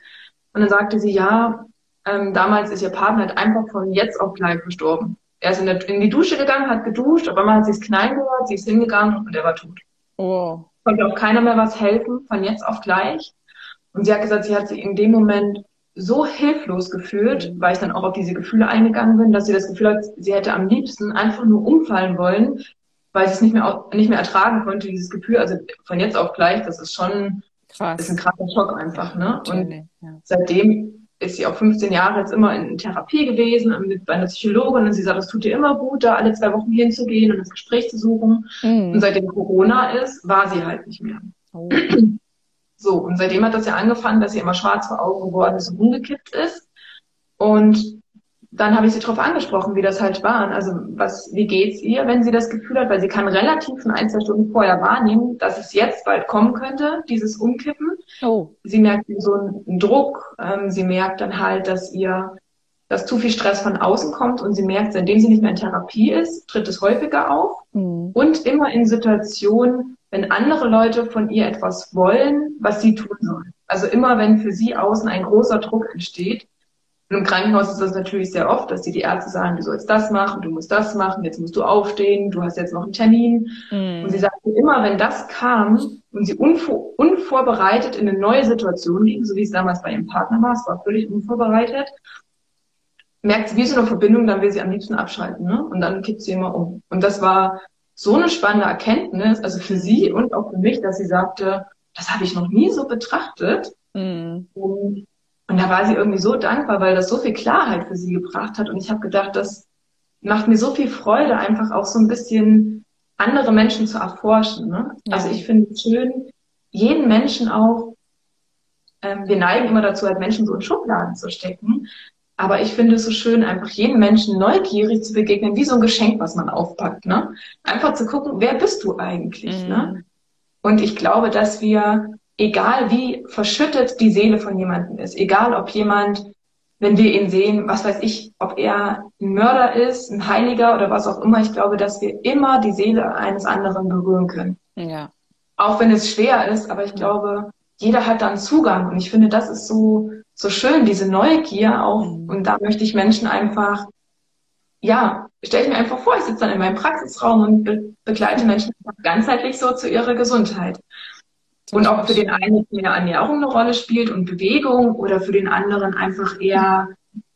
Und dann sagte sie, ja, ähm, damals ist ihr Partner halt einfach von jetzt auf gleich verstorben. Er ist in, der, in die Dusche gegangen, hat geduscht, aber man hat sie es knallen gehört, sie ist hingegangen und er war tot. Oh konnte auch keiner mehr was helfen, von jetzt auf gleich. Und sie hat gesagt, sie hat sich in dem Moment so hilflos gefühlt, weil ich dann auch auf diese Gefühle eingegangen bin, dass sie das Gefühl hat, sie hätte am liebsten einfach nur umfallen wollen, weil sie es nicht mehr, nicht mehr ertragen konnte, dieses Gefühl. Also von jetzt auf gleich, das ist schon, Krass. ist ein krasser Schock einfach, ne? Und ja. seitdem ist sie auch 15 Jahre jetzt immer in Therapie gewesen, mit bei einer Psychologin und sie sagt, es tut ihr immer gut, da alle zwei Wochen hinzugehen und das Gespräch zu suchen. Mhm. Und seitdem Corona ist, war sie halt nicht mehr. Oh. So, und seitdem hat das ja angefangen, dass sie immer schwarz vor Augen geworden ist und umgekippt ist. Und dann habe ich sie darauf angesprochen, wie das halt war. Also was, wie geht's ihr, wenn sie das Gefühl hat, weil sie kann relativ in ein, zwei Stunden vorher wahrnehmen, dass es jetzt bald kommen könnte, dieses Umkippen. Oh. Sie merkt so einen Druck, ähm, sie merkt dann halt, dass ihr, dass zu viel Stress von außen kommt und sie merkt, seitdem sie nicht mehr in Therapie ist, tritt es häufiger auf mhm. und immer in Situationen, wenn andere Leute von ihr etwas wollen, was sie tun soll. Also immer, wenn für sie außen ein großer Druck entsteht, und im Krankenhaus ist das natürlich sehr oft, dass die, die Ärzte sagen, du sollst das machen, du musst das machen, jetzt musst du aufstehen, du hast jetzt noch einen Termin. Mhm. Und sie sagte immer, wenn das kam und sie unvor unvorbereitet in eine neue Situation ging, so wie es damals bei ihrem Partner war, es war völlig unvorbereitet, merkt sie wie so eine Verbindung, dann will sie am liebsten abschalten. Ne? Und dann kippt sie immer um. Und das war so eine spannende Erkenntnis, also für sie und auch für mich, dass sie sagte, das habe ich noch nie so betrachtet. Mhm. Und und da war sie irgendwie so dankbar, weil das so viel Klarheit für sie gebracht hat. Und ich habe gedacht, das macht mir so viel Freude, einfach auch so ein bisschen andere Menschen zu erforschen. Ne? Ja. Also ich finde es schön, jeden Menschen auch, ähm, wir neigen immer dazu, halt Menschen so in Schubladen zu stecken. Aber ich finde es so schön, einfach jeden Menschen neugierig zu begegnen, wie so ein Geschenk, was man aufpackt. Ne? Einfach zu gucken, wer bist du eigentlich? Ne? Mhm. Ne? Und ich glaube, dass wir egal wie verschüttet die Seele von jemandem ist, egal ob jemand, wenn wir ihn sehen, was weiß ich, ob er ein Mörder ist, ein Heiliger oder was auch immer, ich glaube, dass wir immer die Seele eines anderen berühren können. Ja. Auch wenn es schwer ist, aber ich glaube, jeder hat dann Zugang und ich finde, das ist so, so schön, diese Neugier auch. Mhm. Und da möchte ich Menschen einfach, ja, stelle ich mir einfach vor, ich sitze dann in meinem Praxisraum und be begleite Menschen ganzheitlich so zu ihrer Gesundheit. Und ob für den einen mehr Ernährung eine Rolle spielt und Bewegung oder für den anderen einfach eher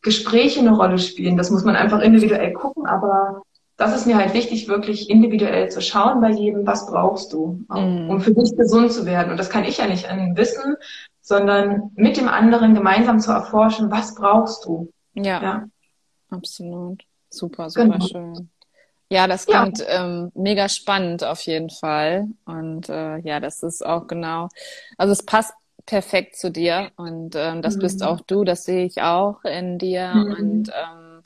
Gespräche eine Rolle spielen. Das muss man einfach individuell gucken, aber das ist mir halt wichtig, wirklich individuell zu schauen bei jedem, was brauchst du, mm. um für dich gesund zu werden. Und das kann ich ja nicht an Wissen, sondern mit dem anderen gemeinsam zu erforschen, was brauchst du. Ja, ja. absolut. Super, super genau. schön. Ja, das klingt ja. ähm, mega spannend auf jeden Fall. Und äh, ja, das ist auch genau, also es passt perfekt zu dir und ähm, das mhm. bist auch du, das sehe ich auch in dir. Mhm. Und ähm,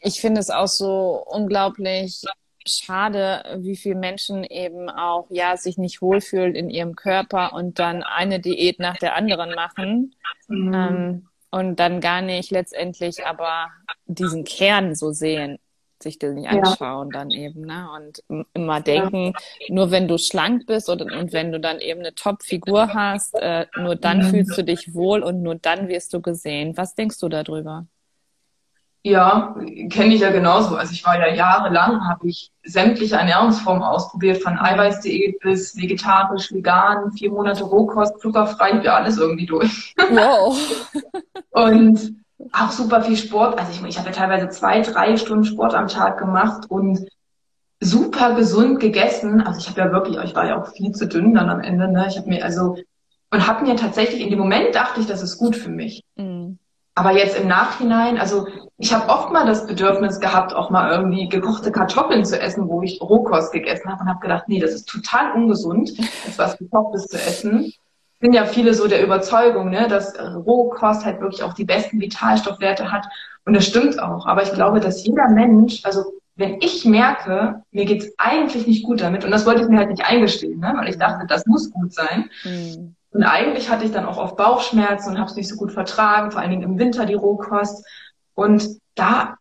ich finde es auch so unglaublich schade, wie viele Menschen eben auch ja sich nicht wohlfühlen in ihrem Körper und dann eine Diät nach der anderen machen. Mhm. Ähm, und dann gar nicht letztendlich aber diesen Kern so sehen sich das nicht anschauen ja. dann eben, ne? Und immer denken, ja. nur wenn du schlank bist und, und wenn du dann eben eine Top-Figur hast, äh, nur dann mhm. fühlst du dich wohl und nur dann wirst du gesehen. Was denkst du darüber? Ja, kenne ich ja genauso. Also ich war ja jahrelang, habe ich sämtliche Ernährungsformen ausprobiert, von Eiweißdiät bis vegetarisch, vegan, vier Monate Rohkost, zuckerfrei, ja alles irgendwie durch. Wow. (laughs) und auch super viel Sport. Also ich, ich habe ja teilweise zwei, drei Stunden Sport am Tag gemacht und super gesund gegessen. Also ich habe ja wirklich, ich war ja auch viel zu dünn dann am Ende. Ne? Ich habe mir also und habe mir tatsächlich in dem Moment dachte ich, das ist gut für mich. Mhm. Aber jetzt im Nachhinein, also ich habe oft mal das Bedürfnis gehabt, auch mal irgendwie gekochte Kartoffeln zu essen, wo ich Rohkost gegessen habe und habe gedacht, nee, das ist total ungesund, (laughs) das was gekochtes zu essen sind ja viele so der Überzeugung, ne, dass äh, Rohkost halt wirklich auch die besten Vitalstoffwerte hat. Und das stimmt auch. Aber ich glaube, dass jeder Mensch, also wenn ich merke, mir geht's eigentlich nicht gut damit, und das wollte ich mir halt nicht eingestehen, ne, weil ich dachte, das muss gut sein. Mhm. Und eigentlich hatte ich dann auch oft Bauchschmerzen und habe es nicht so gut vertragen, vor allen Dingen im Winter die Rohkost. Und da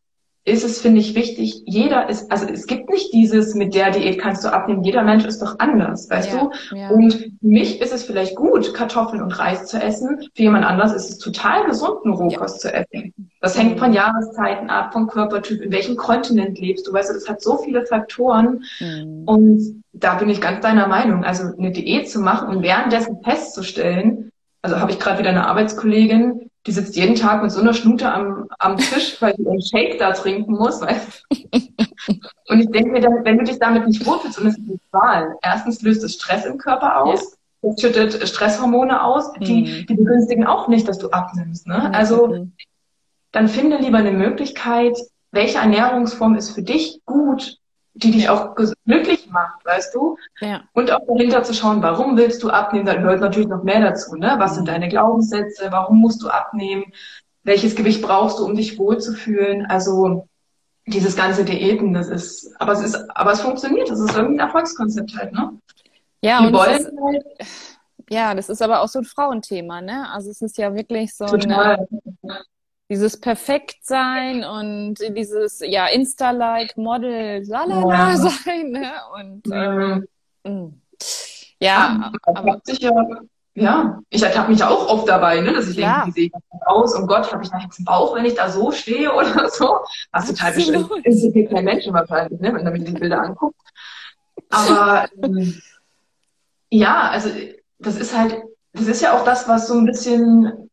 ist es, finde ich, wichtig, jeder ist, also es gibt nicht dieses, mit der Diät kannst du abnehmen, jeder Mensch ist doch anders, weißt ja, du? Ja. Und für mich ist es vielleicht gut, Kartoffeln und Reis zu essen, für jemand anders ist es total gesund, eine Rohkost ja. zu essen. Das hängt von Jahreszeiten ab, vom Körpertyp, in welchem Kontinent lebst du, weißt du, das hat so viele Faktoren mhm. und da bin ich ganz deiner Meinung, also eine Diät zu machen und währenddessen festzustellen, also habe ich gerade wieder eine Arbeitskollegin, die sitzt jeden Tag mit so einer Schnute am, am Tisch, weil sie einen Shake da trinken muss. Weißt? (laughs) Und ich denke mir, dann, wenn du dich damit nicht wohlfühlst, und es ist eine Wahl, erstens löst es Stress im Körper aus. Das schüttet Stresshormone aus, die, Mhm. die begünstigen auch nicht, dass du abnimmst. Ne? Also dann finde lieber eine Möglichkeit, welche Ernährungsform ist für dich gut, die dich auch glücklich macht, weißt du? Ja. Und auch dahinter zu schauen, warum willst du abnehmen? Da gehört natürlich noch mehr dazu, ne? Was sind Mhm. deine Glaubenssätze? Warum musst du abnehmen? Welches Gewicht brauchst du, um dich wohlzufühlen? Also dieses ganze Diäten, das ist, aber es ist, aber es funktioniert. Das ist irgendwie ein Erfolgskonzept halt, ne? Ja, und es ist, halt ja, das ist aber auch so ein Frauenthema, ne? Also es ist ja wirklich so eine, total. Dieses Perfektsein und dieses, ja, Insta-like, Model, lalala Ja. sein, ne? Und, ähm, mm. ja, man aber, sich ja, ja, ich ertappe mich auch oft dabei, ne, dass ich denke, wie sehe ich aus? Und Gott, habe ich nachher jetzt einen Bauch, wenn ich da so stehe oder (laughs) so? Was total bestimmt interessiert kein Mensch wahrscheinlich, ne, wenn er mir die Bilder anguckt. Aber ähm, ja, also das ist halt, das ist ja auch das, was so ein bisschen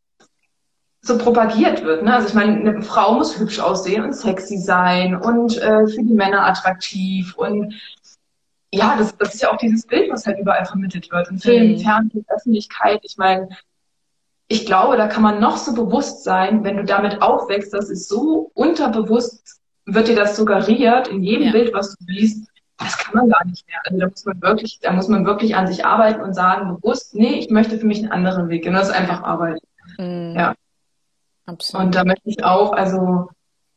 so propagiert wird. Ne? Also ich meine, eine Frau muss hübsch aussehen und sexy sein und äh, für die Männer attraktiv und ja, das, das ist ja auch dieses Bild, was halt überall vermittelt wird. In Filmen, Mhm. Fernsehen, Öffentlichkeit. Ich meine, ich glaube, da kann man noch so bewusst sein, wenn du damit aufwächst, das ist so unterbewusst, wird dir das suggeriert in jedem Ja. Bild, was du siehst. Das kann man gar nicht mehr. Also da muss man wirklich, da muss man wirklich an sich arbeiten und sagen, bewusst, nee, ich möchte für mich einen anderen Weg. Und das ist einfach Arbeit. mm, Ja. Absolut. Und da möchte ich auch, also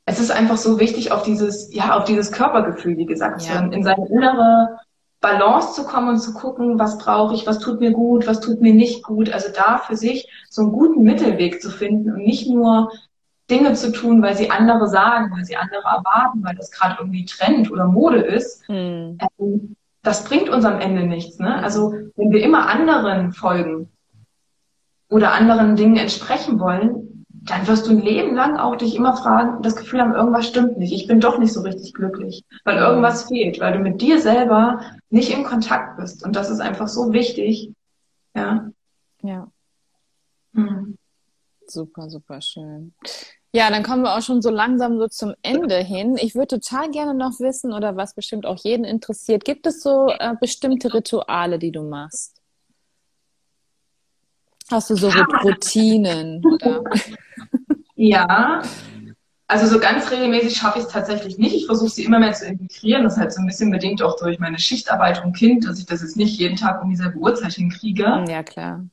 es ist einfach so wichtig, auf dieses, ja, auf dieses Körpergefühl, wie gesagt, Ja. in seine innere Balance zu kommen und zu gucken, was brauche ich, was tut mir gut, was tut mir nicht gut. Also da für sich so einen guten Mittelweg zu finden und nicht nur Dinge zu tun, weil sie andere sagen, weil sie andere erwarten, weil das gerade irgendwie Trend oder Mode ist. Mm, Ähm, das bringt uns am Ende nichts. Ne? Also wenn wir immer anderen folgen oder anderen Dingen entsprechen wollen, dann wirst du ein Leben lang auch dich immer fragen, das Gefühl haben, irgendwas stimmt nicht. Ich bin doch nicht so richtig glücklich, weil irgendwas fehlt, weil du mit dir selber nicht in Kontakt bist. Und das ist einfach so wichtig. Ja. ja. Mhm. Super, super schön. Ja, dann kommen wir auch schon so langsam so zum Ende hin. Ich würde total gerne noch wissen, oder was bestimmt auch jeden interessiert, gibt es so äh, bestimmte Rituale, die du machst? Hast du so Routinen oder? Ja, also so ganz regelmäßig schaffe ich es tatsächlich nicht. Ich versuche sie immer mehr zu integrieren. Das ist halt so ein bisschen bedingt auch durch meine Schichtarbeit und Kind, dass ich das jetzt nicht jeden Tag um dieselbe Uhrzeit hinkriege. Ja, klar.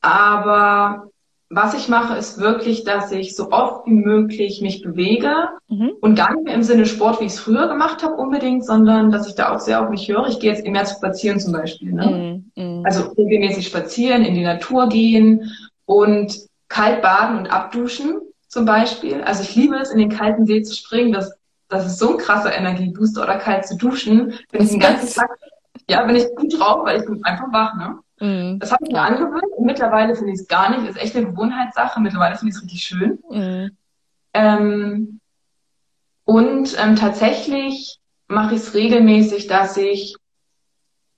Aber was ich mache, ist wirklich, dass ich so oft wie möglich mich bewege Mhm. und gar nicht mehr im Sinne Sport, wie ich es früher gemacht habe unbedingt, sondern dass ich da auch sehr auf mich höre. Ich gehe jetzt immer zu spazieren zum Beispiel. Ne? Mm, mm. Also regelmäßig spazieren, in die Natur gehen und kalt baden und abduschen zum Beispiel. Also ich liebe es, in den kalten See zu springen. Das, das ist so ein krasser Energiebooster oder kalt zu duschen. Bin ich den ganzen. Tag, ja, bin ich gut drauf, weil ich bin einfach wach, ne? Mm, Das habe ich mir angewöhnt und mittlerweile finde ich es gar nicht. Ist echt eine Gewohnheitssache. Mittlerweile finde ich es richtig schön. mm. Ähm, und ähm, tatsächlich mache ich es regelmäßig, dass ich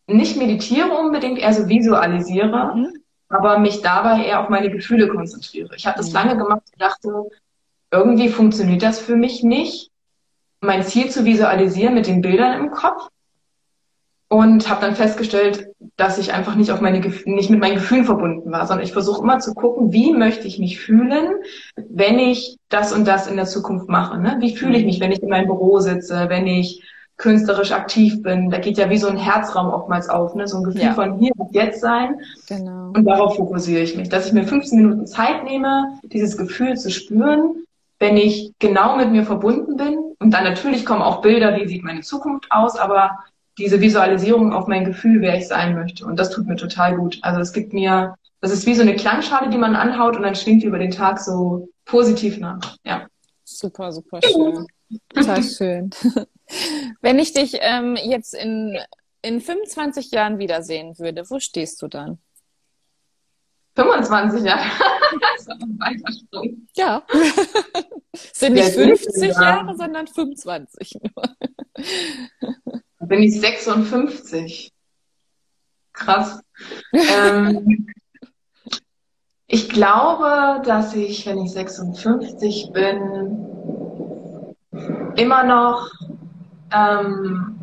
nicht meditiere unbedingt, eher so visualisiere, Mhm. aber mich dabei eher auf meine Gefühle konzentriere. Ich habe das Mhm. lange gemacht und dachte, irgendwie funktioniert das für mich nicht, mein Ziel zu visualisieren mit den Bildern im Kopf. Und habe dann festgestellt, dass ich einfach nicht auf meine nicht mit meinen Gefühlen verbunden war, sondern ich versuche immer zu gucken, wie möchte ich mich fühlen, wenn ich das und das in der Zukunft mache. Ne? Wie fühle ich mich, wenn ich in meinem Büro sitze, wenn ich künstlerisch aktiv bin? Da geht ja wie so ein Herzraum oftmals auf, ne? so ein Gefühl Ja. von hier und jetzt sein. Genau. Und darauf fokussiere ich mich, dass ich mir 15 Minuten Zeit nehme, dieses Gefühl zu spüren, wenn ich genau mit mir verbunden bin. Und dann natürlich kommen auch Bilder, wie sieht meine Zukunft aus, aber diese Visualisierung auf mein Gefühl, wer ich sein möchte. Und das tut mir total gut. Also es gibt mir, das ist wie so eine Klangschale, die man anhaut und dann schwingt die über den Tag so positiv nach. Ja. Super, super schön. Total schön. (laughs) Wenn ich dich ähm, jetzt in, in 25 Jahren wiedersehen würde, wo stehst du dann? 25 Jahre. das ist aber ein weiter Sprung. Ja. (laughs) Sind nicht Ja, 50 ja. Jahre, sondern 25 nur. (laughs) Da bin ich 56. Krass. ähm, (laughs) ich glaube, dass ich, wenn ich 56 bin, immer noch ähm,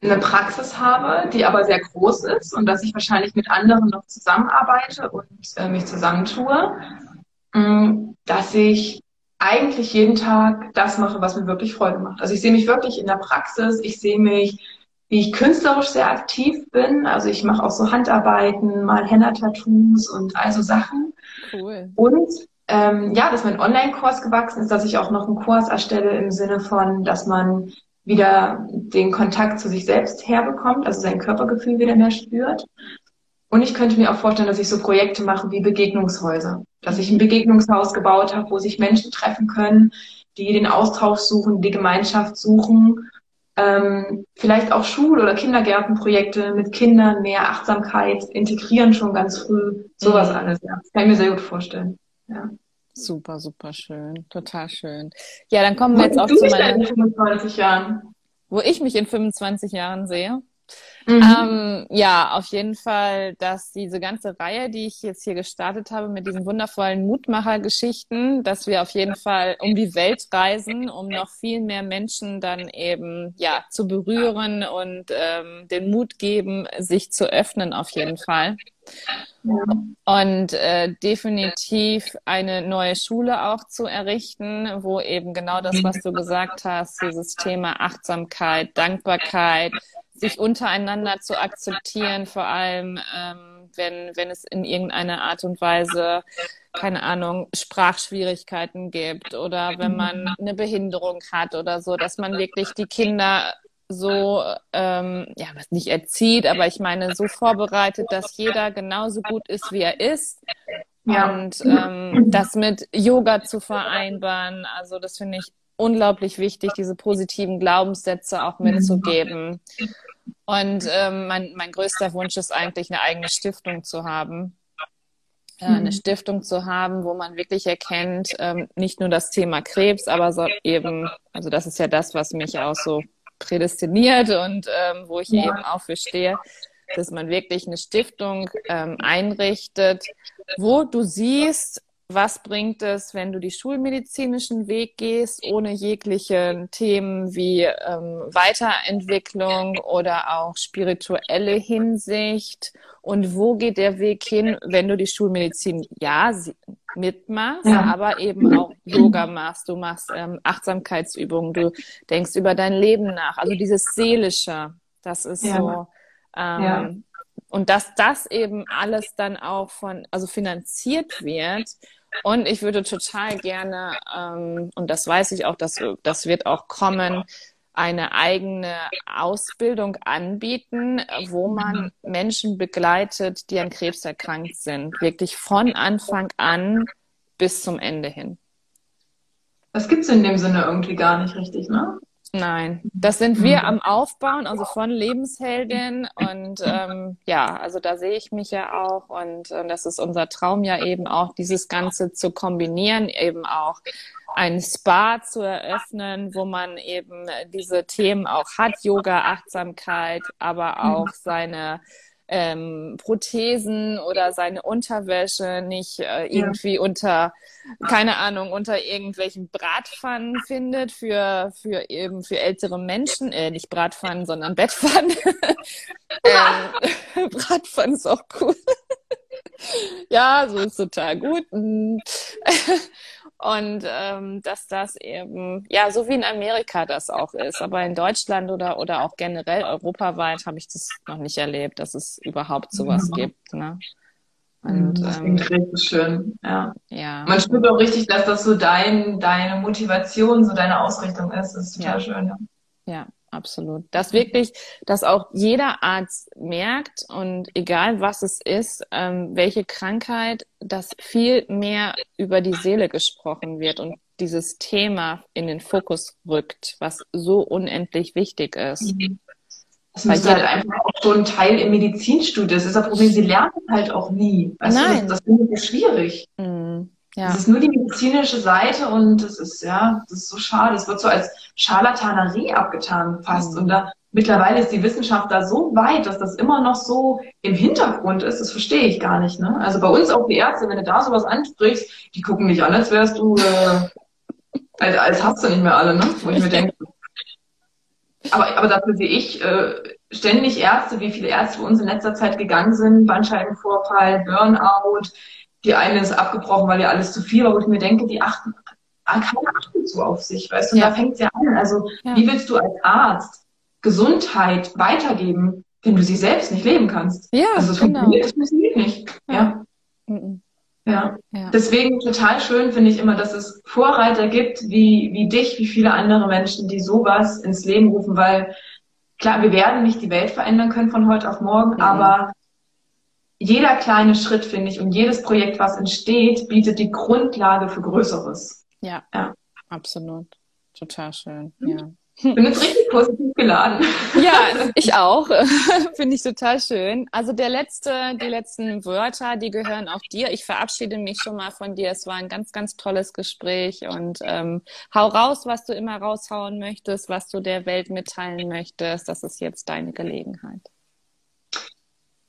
eine Praxis habe, die aber sehr groß ist und dass ich wahrscheinlich mit anderen noch zusammenarbeite und äh, mich zusammentue, mm, dass ich eigentlich jeden Tag das mache, was mir wirklich Freude macht. Also ich sehe mich wirklich in der Praxis, ich sehe mich, wie ich künstlerisch sehr aktiv bin. Also ich mache auch so Handarbeiten, mal Henna-Tattoos und all so Sachen. Cool. Und ähm, ja, dass mein Online-Kurs gewachsen ist, dass ich auch noch einen Kurs erstelle im Sinne von, dass man wieder den Kontakt zu sich selbst herbekommt, also sein Körpergefühl wieder mehr spürt. Und ich könnte mir auch vorstellen, dass ich so Projekte mache wie Begegnungshäuser. Dass ich ein Begegnungshaus gebaut habe, wo sich Menschen treffen können, die den Austausch suchen, die Gemeinschaft suchen. Ähm, vielleicht auch Schul- oder Kindergärtenprojekte mit Kindern, mehr Achtsamkeit integrieren schon ganz früh. Sowas mhm. alles, ja. Das kann ich mir sehr gut vorstellen. Ja. Super, super schön. Total schön. Ja, dann kommen wir jetzt auch zu meinen 25 Jahren. Wo ich mich in 25 Jahren sehe. Mhm. Ähm, ja, auf jeden Fall, dass diese ganze Reihe, die ich jetzt hier gestartet habe mit diesen wundervollen Mutmacher-Geschichten, dass wir auf jeden Fall um die Welt reisen, um noch viel mehr Menschen dann eben ja zu berühren und ähm, den Mut geben, sich zu öffnen auf jeden Fall. Und äh, definitiv eine neue Schule auch zu errichten, wo eben genau das, was du gesagt hast, dieses Thema Achtsamkeit, Dankbarkeit, sich untereinander zu akzeptieren, vor allem ähm, wenn, wenn es in irgendeiner Art und Weise, keine Ahnung, Sprachschwierigkeiten gibt oder wenn man eine Behinderung hat oder so, dass man wirklich die Kinder so, ähm, ja, was nicht erzieht, aber ich meine, so vorbereitet, dass jeder genauso gut ist, wie er ist. Ja. Und ähm, das mit Yoga zu vereinbaren, also das finde ich unglaublich wichtig, diese positiven Glaubenssätze auch mitzugeben. Und ähm, mein, mein größter Wunsch ist eigentlich, eine eigene Stiftung zu haben. Äh, eine mhm. Stiftung zu haben, wo man wirklich erkennt, ähm, nicht nur das Thema Krebs, aber so eben, also das ist ja das, was mich auch so prädestiniert und ähm, wo ich ja. eben auch für stehe, dass man wirklich eine Stiftung ähm, einrichtet, wo du siehst, was bringt es, wenn du die schulmedizinischen Weg gehst, ohne jegliche Themen wie ähm, Weiterentwicklung oder auch spirituelle Hinsicht? Und wo geht der Weg hin, wenn du die Schulmedizin ja mitmachst, ja. aber eben auch Yoga machst, du machst ähm, Achtsamkeitsübungen, du denkst über dein Leben nach. Also dieses Seelische, das ist ja. so. Ähm, ja. Und dass das eben alles dann auch von, also finanziert wird, und ich würde total gerne, ähm, und das weiß ich auch, dass das wird auch kommen, eine eigene Ausbildung anbieten, wo man Menschen begleitet, die an Krebs erkrankt sind. Wirklich von Anfang an bis zum Ende hin. Das gibt es in dem Sinne irgendwie gar nicht richtig, ne? Nein, das sind wir am Aufbauen, also von Lebensheldin. Und ähm, ja, also da sehe ich mich ja auch. Und äh, das ist unser Traum ja eben auch, dieses Ganze zu kombinieren, eben auch ein Spa zu eröffnen, wo man eben diese Themen auch hat, Yoga, Achtsamkeit, aber auch seine ähm, Prothesen oder seine Unterwäsche nicht äh, irgendwie ja. unter, keine Ahnung, unter irgendwelchen Bratpfannen findet für, für eben für ältere Menschen, äh, nicht Bratpfannen, sondern Bettpfannen. (laughs) ähm, (laughs) Bratpfannen ist auch cool. (laughs) ja, so ist total gut. Und ähm, dass das eben, ja, so wie in Amerika das auch ist. Aber in Deutschland oder, oder auch generell europaweit habe ich das noch nicht erlebt, dass es überhaupt sowas ja. gibt. Ne? Und, das ähm, klingt richtig schön, ja. ja. Man spürt auch richtig, dass das so dein, deine Motivation, so deine Ausrichtung ist. Das ist total ja. schön. Ja. ja absolut. Dass wirklich, dass auch jeder Arzt merkt und egal was es ist, ähm, welche Krankheit, dass viel mehr über die Seele gesprochen wird und dieses Thema in den Fokus rückt, was so unendlich wichtig ist. Mhm. Das ist halt einfach auch so ein Teil im Medizinstudium. Das ist das Problem, sie lernen halt auch nie. Weißt Nein. Das, das finde ich schwierig. Mhm. Ja. Es ist nur die medizinische Seite und es ist, ja, das ist so schade. Es wird so als Scharlatanerie abgetan fast. Mhm. Und da mittlerweile ist die Wissenschaft da so weit, dass das immer noch so im Hintergrund ist. Das verstehe ich gar nicht. Ne? Also bei uns auch die Ärzte, wenn du da sowas ansprichst, die gucken dich an, als wärst du, äh, als, als hast du nicht mehr alle, ne? Wo ich mir denke, aber, aber dafür sehe ich äh, ständig Ärzte, wie viele Ärzte bei uns in letzter Zeit gegangen sind, Bandscheibenvorfall, Burnout. Die eine ist abgebrochen, weil ihr alles zu viel war, wo ich mir denke, die achten, ah, keine achtet so auf sich, weißt du, und ja. da fängt es ja an. Also, ja. wie willst du als Arzt Gesundheit weitergeben, wenn du sie selbst nicht leben kannst? Ja, also, das genau. funktioniert, das funktioniert nicht. Ja. ja. Ja. ja. Deswegen total schön finde ich immer, dass es Vorreiter gibt, wie, wie dich, wie viele andere Menschen, die sowas ins Leben rufen, weil klar, wir werden nicht die Welt verändern können von heute auf morgen, mhm. aber jeder kleine Schritt, finde ich, und jedes Projekt, was entsteht, bietet die Grundlage für Größeres. Ja, ja. absolut. Total schön, mhm. ja. Ich bin jetzt richtig positiv geladen. (laughs) Ja, ich auch. (laughs) Finde ich total schön. Also der letzte, die letzten Wörter, die gehören auch dir. Ich verabschiede mich schon mal von dir. Es war ein ganz, ganz tolles Gespräch und ähm, hau raus, was du immer raushauen möchtest, was du der Welt mitteilen möchtest. Das ist jetzt deine Gelegenheit.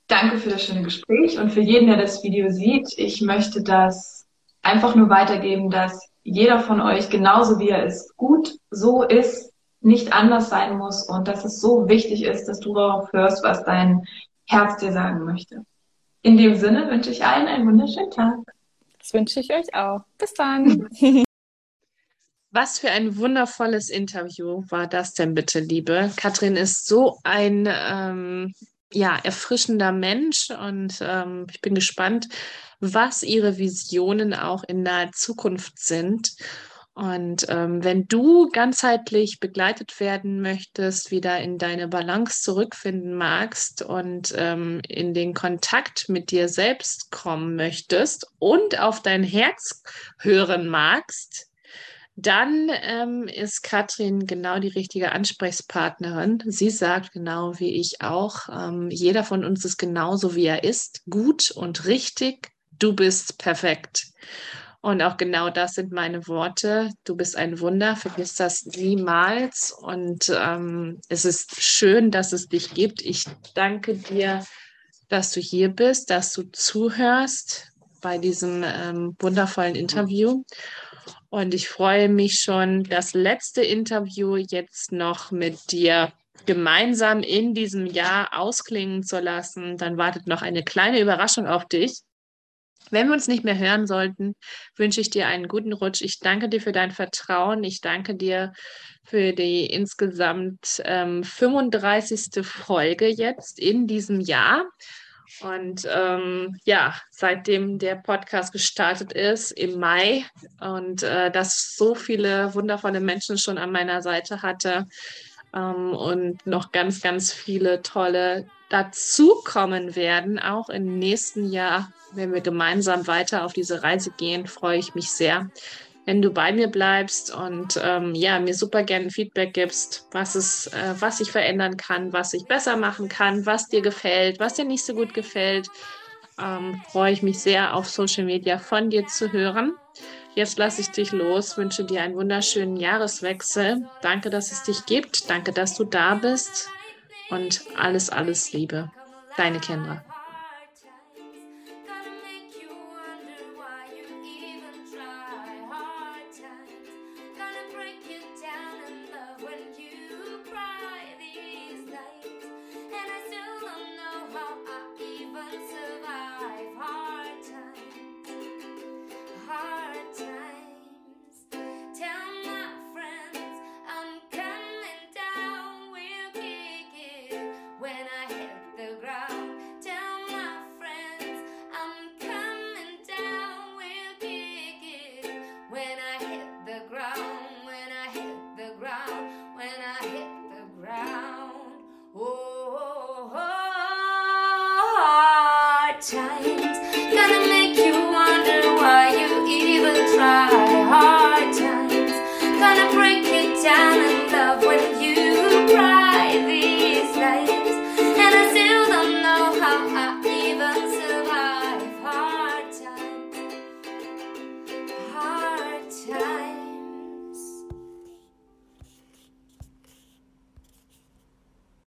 Danke für das schöne Gespräch und für jeden, der das Video sieht. Ich möchte das einfach nur weitergeben, dass jeder von euch genauso wie er ist, gut so ist, nicht anders sein muss und dass es so wichtig ist, dass du darauf hörst, was dein Herz dir sagen möchte. In dem Sinne wünsche ich allen einen wunderschönen Tag. Das wünsche ich euch auch. Bis dann. (laughs) Was für ein wundervolles Interview war das denn bitte, Liebe? Katrin ist so ein ähm, ja, erfrischender Mensch und ähm, ich bin gespannt, was ihre Visionen auch in naher Zukunft sind. Und ähm, wenn du ganzheitlich begleitet werden möchtest, wieder in deine Balance zurückfinden magst und ähm, in den Kontakt mit dir selbst kommen möchtest und auf dein Herz hören magst, dann ähm, ist Katrin genau die richtige Ansprechpartnerin. Sie sagt genau wie ich auch, ähm, jeder von uns ist genauso wie er ist, gut und richtig. Du bist perfekt. Und auch genau das sind meine Worte. Du bist ein Wunder, vergiss das niemals. Und ähm, es ist schön, dass es dich gibt. Ich danke dir, dass du hier bist, dass du zuhörst bei diesem ähm, wundervollen Interview. Und ich freue mich schon, das letzte Interview jetzt noch mit dir gemeinsam in diesem Jahr ausklingen zu lassen. Dann wartet noch eine kleine Überraschung auf dich. Wenn wir uns nicht mehr hören sollten, wünsche ich dir einen guten Rutsch. Ich danke dir für dein Vertrauen. Ich danke dir für die insgesamt ähm, 35. Folge jetzt in diesem Jahr. Und ähm, ja, seitdem der Podcast gestartet ist im Mai und äh, dass so viele wundervolle Menschen schon an meiner Seite hatte ähm, und noch ganz, ganz viele tolle dazukommen werden, auch im nächsten Jahr wenn wir gemeinsam weiter auf diese Reise gehen, freue ich mich sehr, wenn du bei mir bleibst und ähm, ja, mir super gerne Feedback gibst, was es, äh, was ich verändern kann, was ich besser machen kann, was dir gefällt, was dir nicht so gut gefällt. Ähm, freue ich mich sehr auf Social Media von dir zu hören. Jetzt lasse ich dich los, wünsche dir einen wunderschönen Jahreswechsel. Danke, dass es dich gibt. Danke, dass du da bist. Und alles, alles Liebe. Deine Kendra.